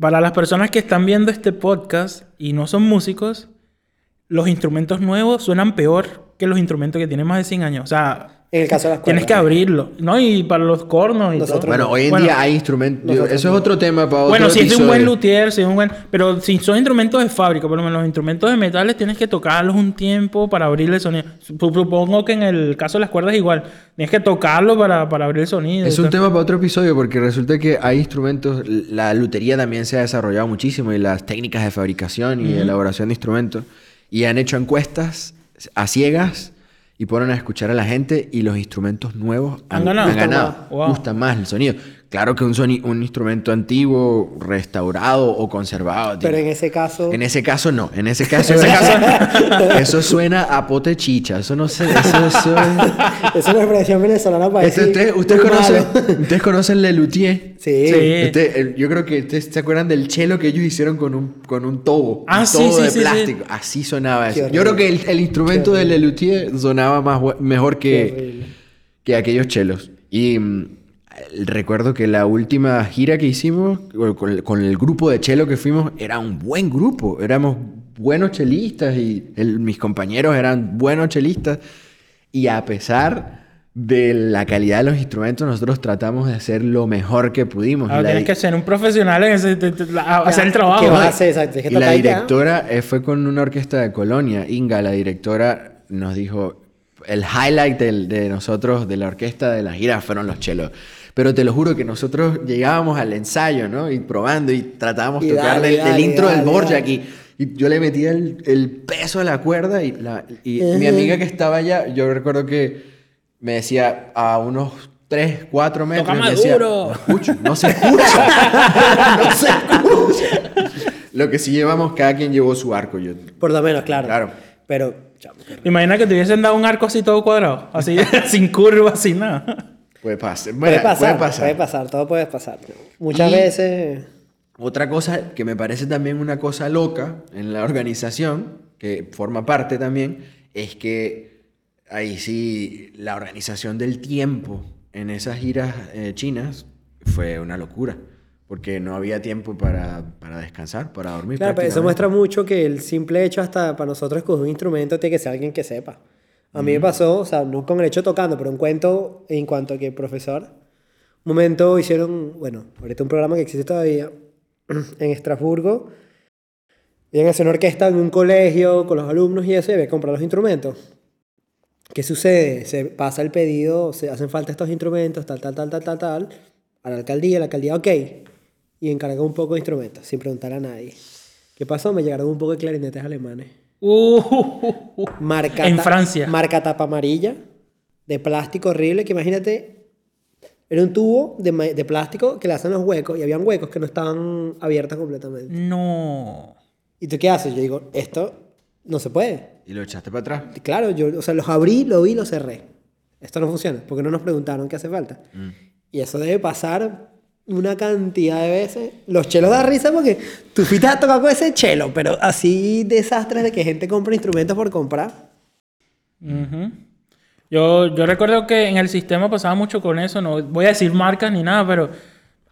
Para las personas que están viendo este podcast y no son músicos, los instrumentos nuevos suenan peor que los instrumentos que tienen más de 100 años. O sea, En el caso de las tienes que cuerdas. abrirlo, ¿no? Y para los cornos y Nosotros todo. bueno, hoy en Bueno, día hay instrumentos, eso es otro tema para otro Bueno, si es de un buen episodio. luthier, si es un buen... Pero si son instrumentos de fábrica, por lo menos los instrumentos de metales tienes que tocarlos un tiempo para abrirle el sonido. Sup- Supongo que en el caso de las cuerdas igual. Tienes que tocarlo para, para abrir el sonido. Es un tema para otro episodio porque resulta que hay instrumentos, la lutería también se ha desarrollado muchísimo y las técnicas de fabricación y elaboración de instrumentos y han hecho encuestas a ciegas y ponen a escuchar a la gente y los instrumentos nuevos Han ganado. Wow. Gustan más el sonido. Claro que un, soni- un instrumento antiguo, restaurado o conservado. Pero en ese caso. en ese caso no, en ese caso, En ese caso- eso suena a pote chicha, eso no sé, eso, eso es- Es una expresión venezolana para este, decir. usted- ustedes muy conocen, Le Luthier. Sí. Sí. El- yo creo que ustedes se acuerdan del chelo que ellos hicieron con un, con un tobo. Ah, un sí, tobo sí, de sí, sí. plástico. Así sonaba eso. Yo creo que el, el instrumento de Le Luthier sonaba más, mejor que, que aquellos chelos. Y mm, recuerdo que la última gira que hicimos con, con el- grupo de chelo que fuimos era un buen grupo. Éramos buenos chelistas y el- mis compañeros eran buenos chelistas. Y a pesar de la calidad de los instrumentos, nosotros tratamos de hacer lo mejor que pudimos. Ah, Y la tienes que ser un profesional en ese, te- te- la- a- hacer el ¿qué trabajo. vas a ¿no? hacer? Exacto, tienes que y la tocar ya. directora eh, fue con una orquesta de Colonia, Inga, la directora nos dijo, el highlight del- de nosotros, de la orquesta de la gira, fueron los chelos. Pero te lo juro que nosotros llegábamos al ensayo, ¿no? Y probando y tratábamos de tocar dale, del, del dale, intro del dale, Borjak dale. y, y yo le metía el, el peso a la cuerda y, la- y mi amiga que estaba allá, yo recuerdo que me decía a unos 3, 4 metros, Toca me más decía, duro. no escucho, no se escucha, no se escucha. Lo que sí llevamos, cada quien llevó su arco. Yo, Por lo menos, claro. Claro. Pero, chamo, Imagina que te hubiesen dado un arco así todo cuadrado. Así, sin curva, sin nada. Puede pasar. puede pasar, puede pasar. puede pasar, todo puede pasar. Muchas Y- veces. Otra cosa que me parece también una cosa loca en la organización, que forma parte también, es que ahí sí la organización del tiempo en esas giras eh, chinas fue una locura. Porque no había tiempo para, para descansar, para dormir. Claro, pero eso muestra mucho que el simple hecho hasta para nosotros escoger un instrumento tiene que ser alguien que sepa. A mí me pasó, o sea, no con el hecho tocando, pero un cuento en cuanto a que profesor, un momento hicieron, bueno, ahorita un programa que existe todavía en Estrasburgo, iban a hacer una orquesta en un colegio con los alumnos y eso, y que comprar los instrumentos. ¿Qué sucede? Se pasa el pedido, se hacen falta estos instrumentos, tal, tal, tal, tal, tal, tal, a la alcaldía, la alcaldía, ok, y encargó un poco de instrumentos, sin preguntar a nadie. ¿Qué pasó? Me llegaron un poco de clarinetes alemanes. Uh, Marca En ta- Francia. Marca tapa amarilla, de plástico horrible, que imagínate Era un tubo de, plástico que le hacen los huecos y habían huecos que no estaban abiertos completamente. No. ¿Y tú qué haces? Yo digo, esto no se puede. Y lo echaste para atrás. Y Claro, yo, o sea, los abrí, lo vi, los cerré. Esto no funciona, porque no nos preguntaron qué hace falta. Y eso debe pasar una cantidad de veces. Los chelos da risa porque tú fuiste a tocar con ese chelo, pero así desastres de que gente compra instrumentos por comprar. Ujú. Yo, yo recuerdo que en el sistema pasaba mucho con eso, no voy a decir marcas ni nada, pero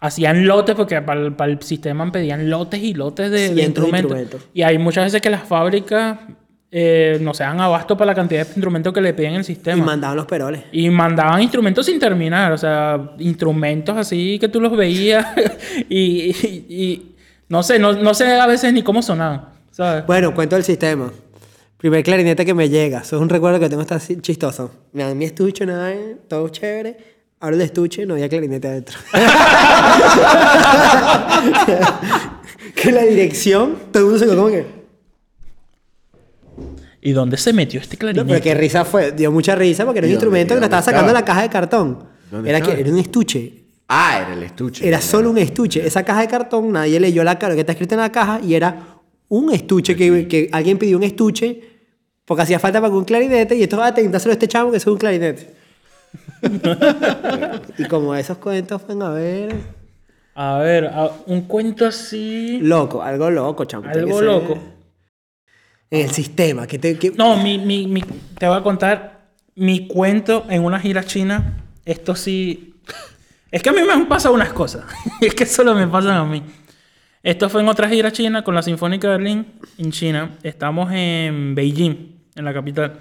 hacían lotes porque para el, para el sistema pedían lotes y lotes de, instrumentos. Y hay muchas veces que las fábricas eh, no se dan abasto para la cantidad de instrumentos que le piden en el Y sistema. mandaban los peroles. Y mandaban instrumentos sin terminar, o sea, instrumentos así que tú los veías y, y- y no sé, no, no sé a veces ni cómo sonaban, ¿sabes? Bueno, cuento el sistema. Primer clarinete que me llega. Eso es un recuerdo que tengo está así chistoso. Me dan mi estuche, nada, eh, todo chévere. Abro el estuche, no había clarinete adentro. que la dirección, todo el mundo se quedó como que... ¿Y dónde se metió este No, clarinete? pero qué risa fue. Dio mucha risa porque era un ¿Y dónde- instrumento que lo estaba sacando de la caja de cartón. ¿Dónde Era, que, era un estuche. Ah, era el estuche. Era solo un estuche. Esa caja de cartón, nadie leyó la cara que está escrito en la caja y era un estuche que, que alguien pidió un estuche porque hacía falta para un clarinete y esto va a intentárselo a este chavo que es un clarinete. y como esos cuentos fueron a ver. A ver, a- un cuento así. Loco, algo loco, chamo. Algo ser loco. En el sistema. Que te, que- No, mi, mi, te voy a contar mi cuento en una gira china. Esto sí. Es que a mí me han pasado unas cosas. es que solo me pasan a mí. Esto fue en otra gira china con la Sinfónica de Berlín en China. Estamos en Beijing, en la capital.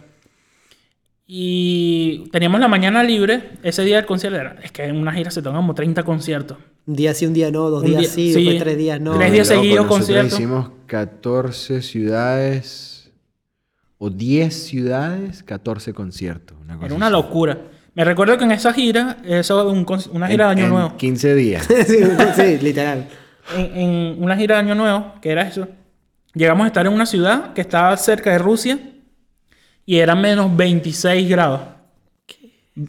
Y teníamos la mañana libre. Ese día del concierto era. Es que en una gira se tocan como 30 conciertos. Un día sí, un día no, dos Un días día- sí, sí. después tres días no. Tres días seguidos nosotros concierto. hicimos 14 ciudades o 10 ciudades, 14 conciertos. Una cosa Era una así. locura. Me recuerdo que en esa gira, eso un con- una gira de Año en Nuevo. 15 días. sí, sí, literal. en, en una gira de Año Nuevo, que era eso, llegamos a estar en una ciudad que estaba cerca de Rusia y eran menos 26 grados. Me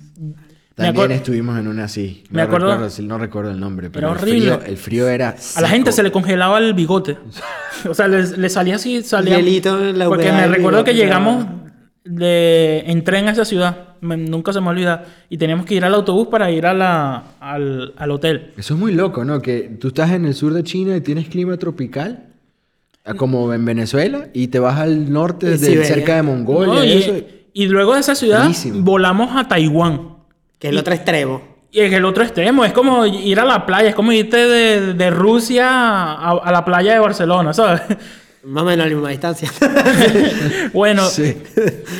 También estuvimos en una así. No Me acuerdo- recuerdo, no recuerdo el nombre, pero Era el frío, horrible. el frío era A la gente se le congelaba el bigote. o sea, le, le salía así, salía... Hielito la Porque me recuerdo que llegamos de, en tren a esa ciudad. Me- nunca se me olvida. Y teníamos que ir al autobús para ir a la, al, al hotel. Eso es muy loco, ¿no? Que tú estás en el sur de China y tienes clima tropical, como en Venezuela, y te vas al norte, de, cerca de Mongolia. No, y y, eso. y luego de esa ciudad volamos a Taiwán. Que es el otro extremo. Y en el otro extremo, es como ir a la playa, es como irte de, de Rusia a, a la playa de Barcelona, ¿sabes? Más o menos a la misma distancia. bueno, Sí.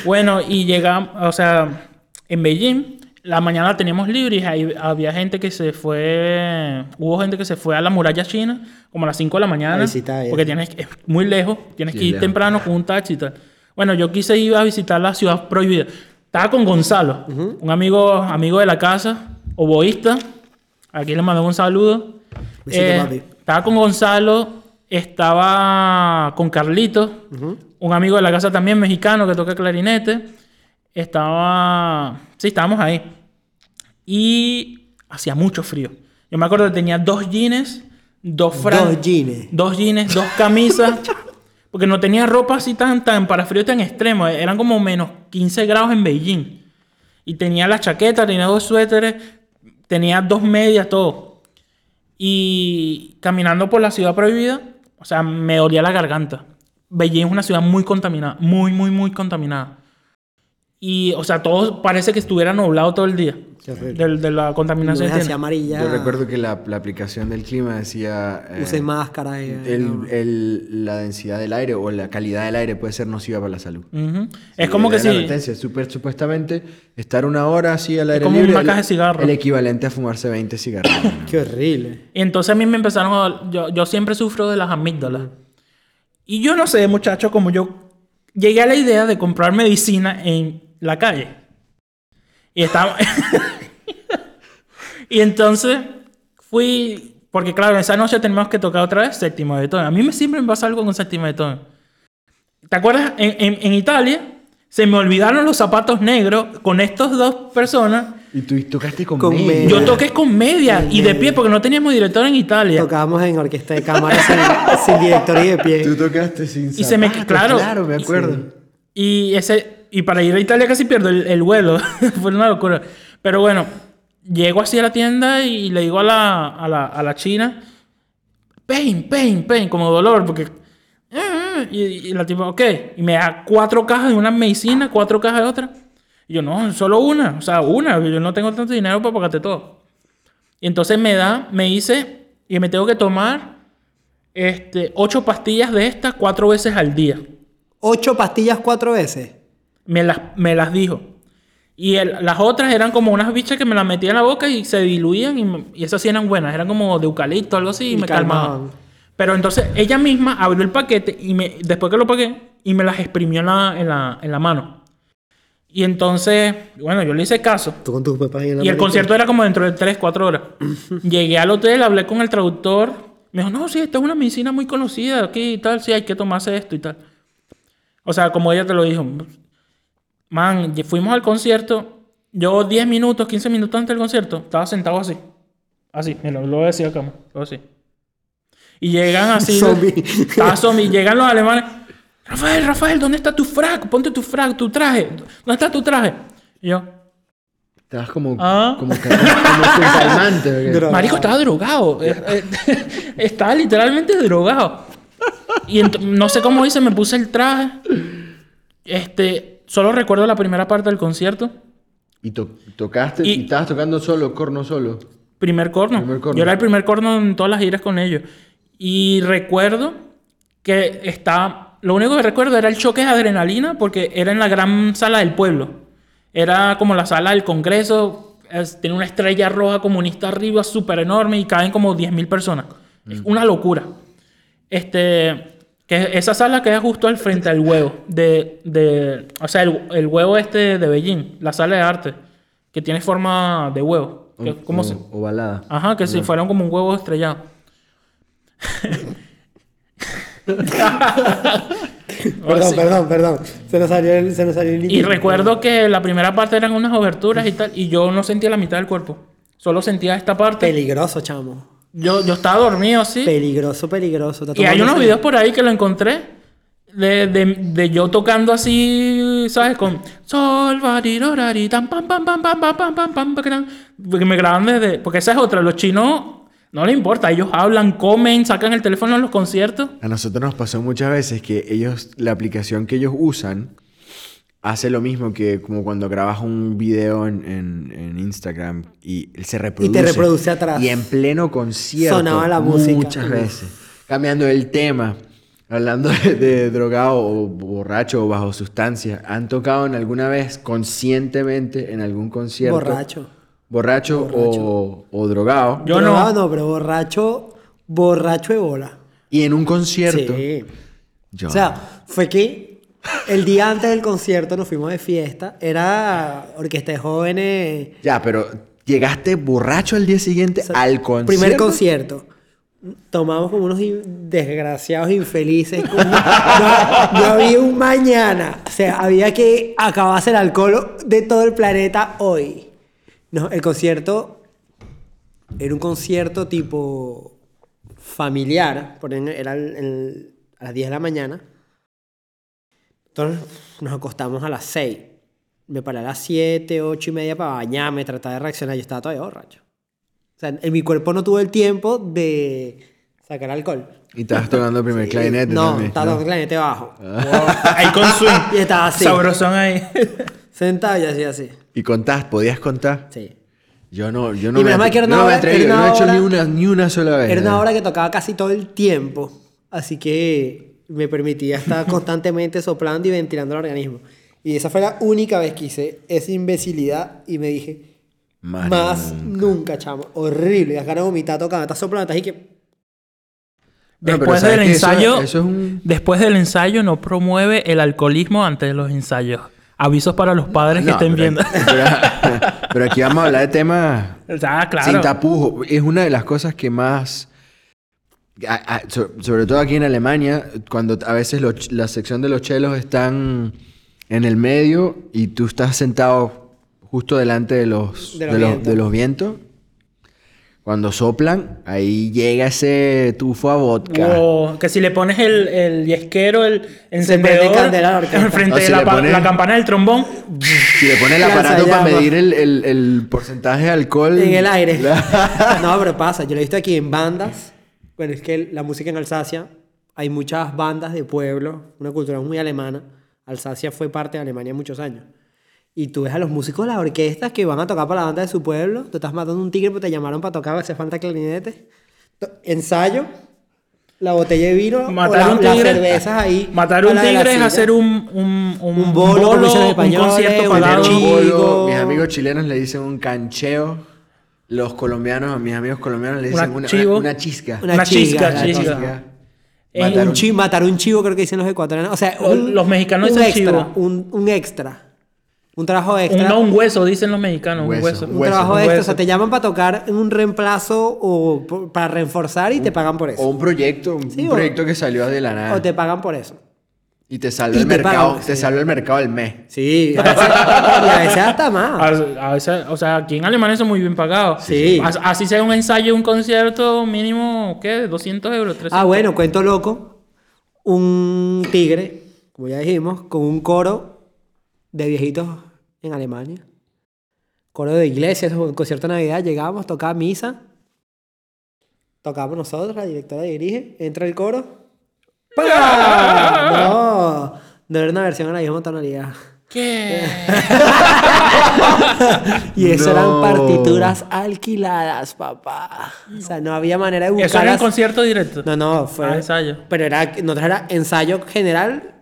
bueno, y llegamos, o sea, en Beijing, la mañana teníamos libre y ahí había gente que se fue, hubo gente que se fue a la muralla china como a las 5 de la mañana, porque tienes, que- es muy lejos, tienes Sí, que ir lejos. temprano con un taxi y tal. Bueno, yo quise ir a visitar la ciudad prohibida. Estaba con Gonzalo, un amigo, amigo de la casa, oboísta. Aquí le mando un saludo. Eh, papi. estaba con Gonzalo, estaba con Carlito, un amigo de la casa también mexicano que toca clarinete. Estaba. Sí, estábamos ahí. Y hacía mucho frío. Yo me acuerdo que tenía dos jeans, dos fran- Dos jeans. Dos jeans, dos camisas. porque no tenía ropa así tan, tan para frío tan extremo. Eran como menos 15 grados en Beijing. Y tenía la chaqueta, tenía dos suéteres, tenía dos medias, todo. Y caminando por la ciudad prohibida, o sea, me dolía la garganta. Beijing es una ciudad muy contaminada, muy, muy, muy contaminada. Y, o sea, todo parece que estuviera nublado todo el día. Del- de, la contaminación. tiene. amarilla. Yo recuerdo que la, la aplicación del clima decía... eh, Use máscara. y- el- no. el- la densidad del aire o la calidad del aire puede ser nociva para la salud. Ujú. Sí, es como que si... advertencia, super- supuestamente estar una hora así al aire como libre una el- caja de cigarros. El equivalente a fumarse 20 cigarros. Qué horrible. Y entonces a mí me empezaron a... Yo, yo siempre sufro de las amígdalas. Y yo no sé, muchacho, como yo llegué a la idea de comprar medicina en la calle. Y estaba... y entonces fui... Porque claro, esa noche tenemos que tocar otra vez séptimo de tono. A mí me siempre me pasa algo con séptimo de tono. ¿Te acuerdas? En, en- en Italia Se me olvidaron los zapatos negros con estas dos personas. Y tú tocaste con, Con media. media. Yo toqué con media Con y de media. pie porque no teníamos director en Italia. Tocábamos en orquesta de cámara sin, sin director y de Tú pie. tocaste sin Y se me- zapatos, claro. Claro, me acuerdo. Y ese y para ir a Italia casi pierdo el, el vuelo. Fue una locura. Pero bueno, llego así a la tienda y le digo a la, a la, a la china, pain, pain, pain, como dolor, porque... "Ah", Y, la tipa, ok. Y me da cuatro cajas de una medicina, cuatro cajas de otra. Y yo, no, solo una. O sea, una. Yo no tengo tanto dinero para pagarte todo. Y entonces me da, me dice, y me tengo que tomar este, ocho pastillas de estas cuatro veces al día. Ocho pastillas cuatro veces. Me las, me las dijo. Y el- las otras eran como unas bichas que me las metía en la boca y se diluían y, me- y esas sí eran buenas. Eran como de eucalipto, algo así, y, Y me calmaban. calmaban. Pero entonces ella misma abrió el paquete y me, después que lo pagué y me las exprimió en la, en la, en la mano. Y entonces, bueno, yo le hice caso. Tú con tus papás la Y el concierto era como dentro de 3, 4 horas. Llegué al hotel, hablé con el traductor. Me dijo, no, sí, esta es una medicina muy conocida aquí y tal. Sí, hay que tomarse esto y tal. O sea, como ella te lo dijo. Man, fuimos al concierto. Yo 10 minutos, 15 minutos antes del concierto, estaba sentado así. Así, mira, lo voy a decir acá, lo así. Y llegan así. Zombie. Estaba zombie. Llegan los alemanes. Rafael, Rafael, ¿dónde está tu frac? Ponte tu frac, tu traje. ¿Dónde está tu traje? Y yo, Estabas como, Ah. como, cal- como. Marico, estaba drogado. Eh, eh, estaba literalmente drogado. Y no sé cómo hice, me puse el traje. Este, solo recuerdo la primera parte del concierto. Y to- tocaste, Y- y, estabas tocando solo, corno solo. Primer corno. Primer corno. Yo era el primer corno en todas las giras con ellos. Y recuerdo que estaba. Lo único que recuerdo era el choque de adrenalina porque era en la gran sala del pueblo. Era como la sala del Congreso. es- tiene una estrella roja comunista arriba súper enorme y caben como 10.000 personas. Es una locura. Este. Que esa sala queda justo al frente del huevo. De, de, o sea, el, el huevo este de Beijing, la sala de arte, que tiene forma de huevo. Que- O- ¿Cómo o- se, Ovalada. Ajá, que si fueran como un huevo estrellado. Perdón, Sí. perdón, perdón. Se nos salió el, se nos salió el Y recuerdo que la primera parte eran unas oberturas y tal, y yo no sentía la mitad del cuerpo. Solo sentía esta parte. Peligroso, chamo. Yo, yo estaba dormido así. Peligroso, peligroso. Y hay unos videos por ahí que lo encontré. De, de, de yo tocando así, ¿sabes? Con sol, varirorari, tam, pam, pam, pam, pam, pam, pam, pam, pam, pam, Porque me graban desde. Porque esa es otra. Los chinos no les importa. Ellos hablan, comen, sacan el teléfono en los conciertos. A nosotros nos pasó muchas veces que ellos, la aplicación que ellos usan, hace lo mismo que como cuando grabas un video en, en- en Instagram y se reproduce. reproduce atrás. Y en pleno concierto. Sonaba la música. Muchas veces. Cambiando el tema. Hablando de, de drogado o borracho o bajo sustancia. ¿Han tocado en alguna vez conscientemente en algún concierto? Borracho. Borracho, O, o drogado. Yo Drogado no. no, pero borracho, borracho de bola. Y en un concierto. Sí. Yo- O sea, fue que el día antes del concierto nos fuimos de fiesta. Era orquesta de jóvenes. Ya, pero llegaste borracho al día siguiente al concierto. Primer concierto. Tomamos como unos in- desgraciados infelices. como- no, no había un mañana. O sea, había que acabarse el alcohol de todo el planeta hoy. No, el concierto era un concierto tipo familiar. por ejemplo, Era el- el- a las 10 de la mañana. Entonces nos acostamos a las 6. Me paré a las 7, 8 y media para bañarme, tratar de reaccionar. Yo estaba todavía borracho. O sea, en mi cuerpo no tuvo el tiempo de sacar alcohol. Y estabas tocando el primer clarinete No, también. estaba ¿no? tocando clarinete bajo. Ahí con swing. Y estaba así. Sabrosón ahí. Sentado y así, así. ¿Y contás? ¿Podías contar? Sí. Yo no, yo no Y me, que era una no me hora- atreví, era no una he hecho hora- ni una, ni una sola vez. Era una ¿no? hora que tocaba casi todo el tiempo. Así que me permitía estar constantemente soplando y ventilando el organismo. Y esa fue la única vez que hice esa imbecilidad y me dije, Más más nunca, chamo. Horrible. Las ganas de vomitar tocando. Estás soplando, estás ahí que... Después ¿sabes del qué? Eso- ensayo, eso es un- después del ensayo no promueve el alcoholismo antes de los ensayos. Avisos para los padres que No, estén pero- viendo. Pero, pero aquí vamos a hablar de temas ah, claro. sin tapujos. Es una de las cosas que más... a- a- so- sobre todo aquí en Alemania, cuando a veces los ch- la sección de los chelos están en el medio y tú estás sentado justo delante de los, De de los los, vientos. de los vientos. Cuando soplan, ahí llega ese tufo a vodka. O que si le pones el, el yesquero, el encendedor enfrente si de la, pones- la campana del trombón, Si le pones el aparato para medir el, el- el porcentaje de alcohol. En el aire. no, pero pasa. Yo lo he visto aquí en bandas. Bueno, es que la música en Alsacia, hay muchas bandas de pueblo, una cultura muy alemana. Alsacia fue parte de Alemania muchos años. Y tú ves a los músicos de las orquestas que van a tocar para la banda de su pueblo. Tú estás matando un tigre porque te llamaron para tocar, hace falta clarinete. Ensayo, la botella de vino, matar o la- un las tigre. cervezas ahí. Matar a un tigre es hacer un, un, un, Un bolo, los un concierto pagado. Tener un chico. bolo, mis amigos chilenos le dicen un cancheo. Los colombianos, a mis amigos colombianos le Una dicen una, chivo. una chisca. Una Una chisca, chisca, chisca. Un Matar un- chi- matar un chivo, creo que dicen los ecuatorianos. O sea, Los- un- los mexicanos un dicen extra, chivo. Un, un extra. Un trabajo Un, extra. no, un hueso, dicen los mexicanos. Hueso, Un hueso. un hueso, trabajo un extra. O sea, te llaman para tocar un reemplazo o para reforzar y te pagan por O eso. un proyecto, un, Sí, un o- proyecto que salió de la nada. O te pagan por eso. Y te salva y el te mercado, pagan, te sí. salva el mercado del mes. Sí, a veces, y a veces hasta más. A, a veces, o sea, aquí en Alemania son muy bien pagados. Sí. As- Así sea un ensayo, un concierto mínimo, ¿qué? 200 euros, 300. Ah, bueno, cuento loco. Un tigre, como ya dijimos, con un coro de viejitos en Alemania. Coro de iglesias, un concierto de Navidad. Llegamos, tocaba misa. Tocamos nosotros, la directora dirige, entra el coro. ¡Pam! No, no era una versión en la misma tonalidad. ¿Qué? Y eso No. eran partituras alquiladas, papá. O sea, no había manera de Eso era en concierto directo. No, no, fue. Ah, ensayo. Pero era, nosotros era ensayo general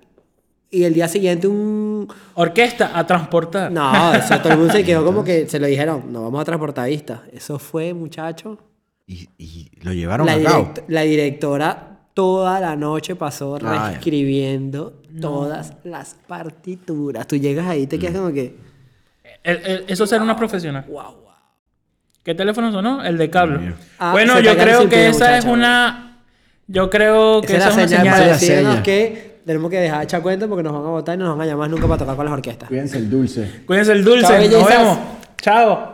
y el día siguiente un. Orquesta a transportar. No, eso todo el mundo se quedó como que se lo dijeron, no vamos a transportar vistas. Eso fue, muchacho. Y, y lo llevaron La, a cabo. la directora toda la noche pasó Ah, reescribiendo todas las partituras. Tú llegas ahí y te quedas como que. El- el- eso será una profesional. Wow, wow. ¿Qué teléfono sonó? El de mío. Ah, bueno, yo creo que pie, esa es una. Yo creo que Esa esa es es la una señal señal. que tenemos que dejar echar cuenta porque nos van a votar y nos van a llamar nunca para tocar con las orquestas. Cuídense el dulce. Cuídense el dulce. Chao, Nos vemos. Chao.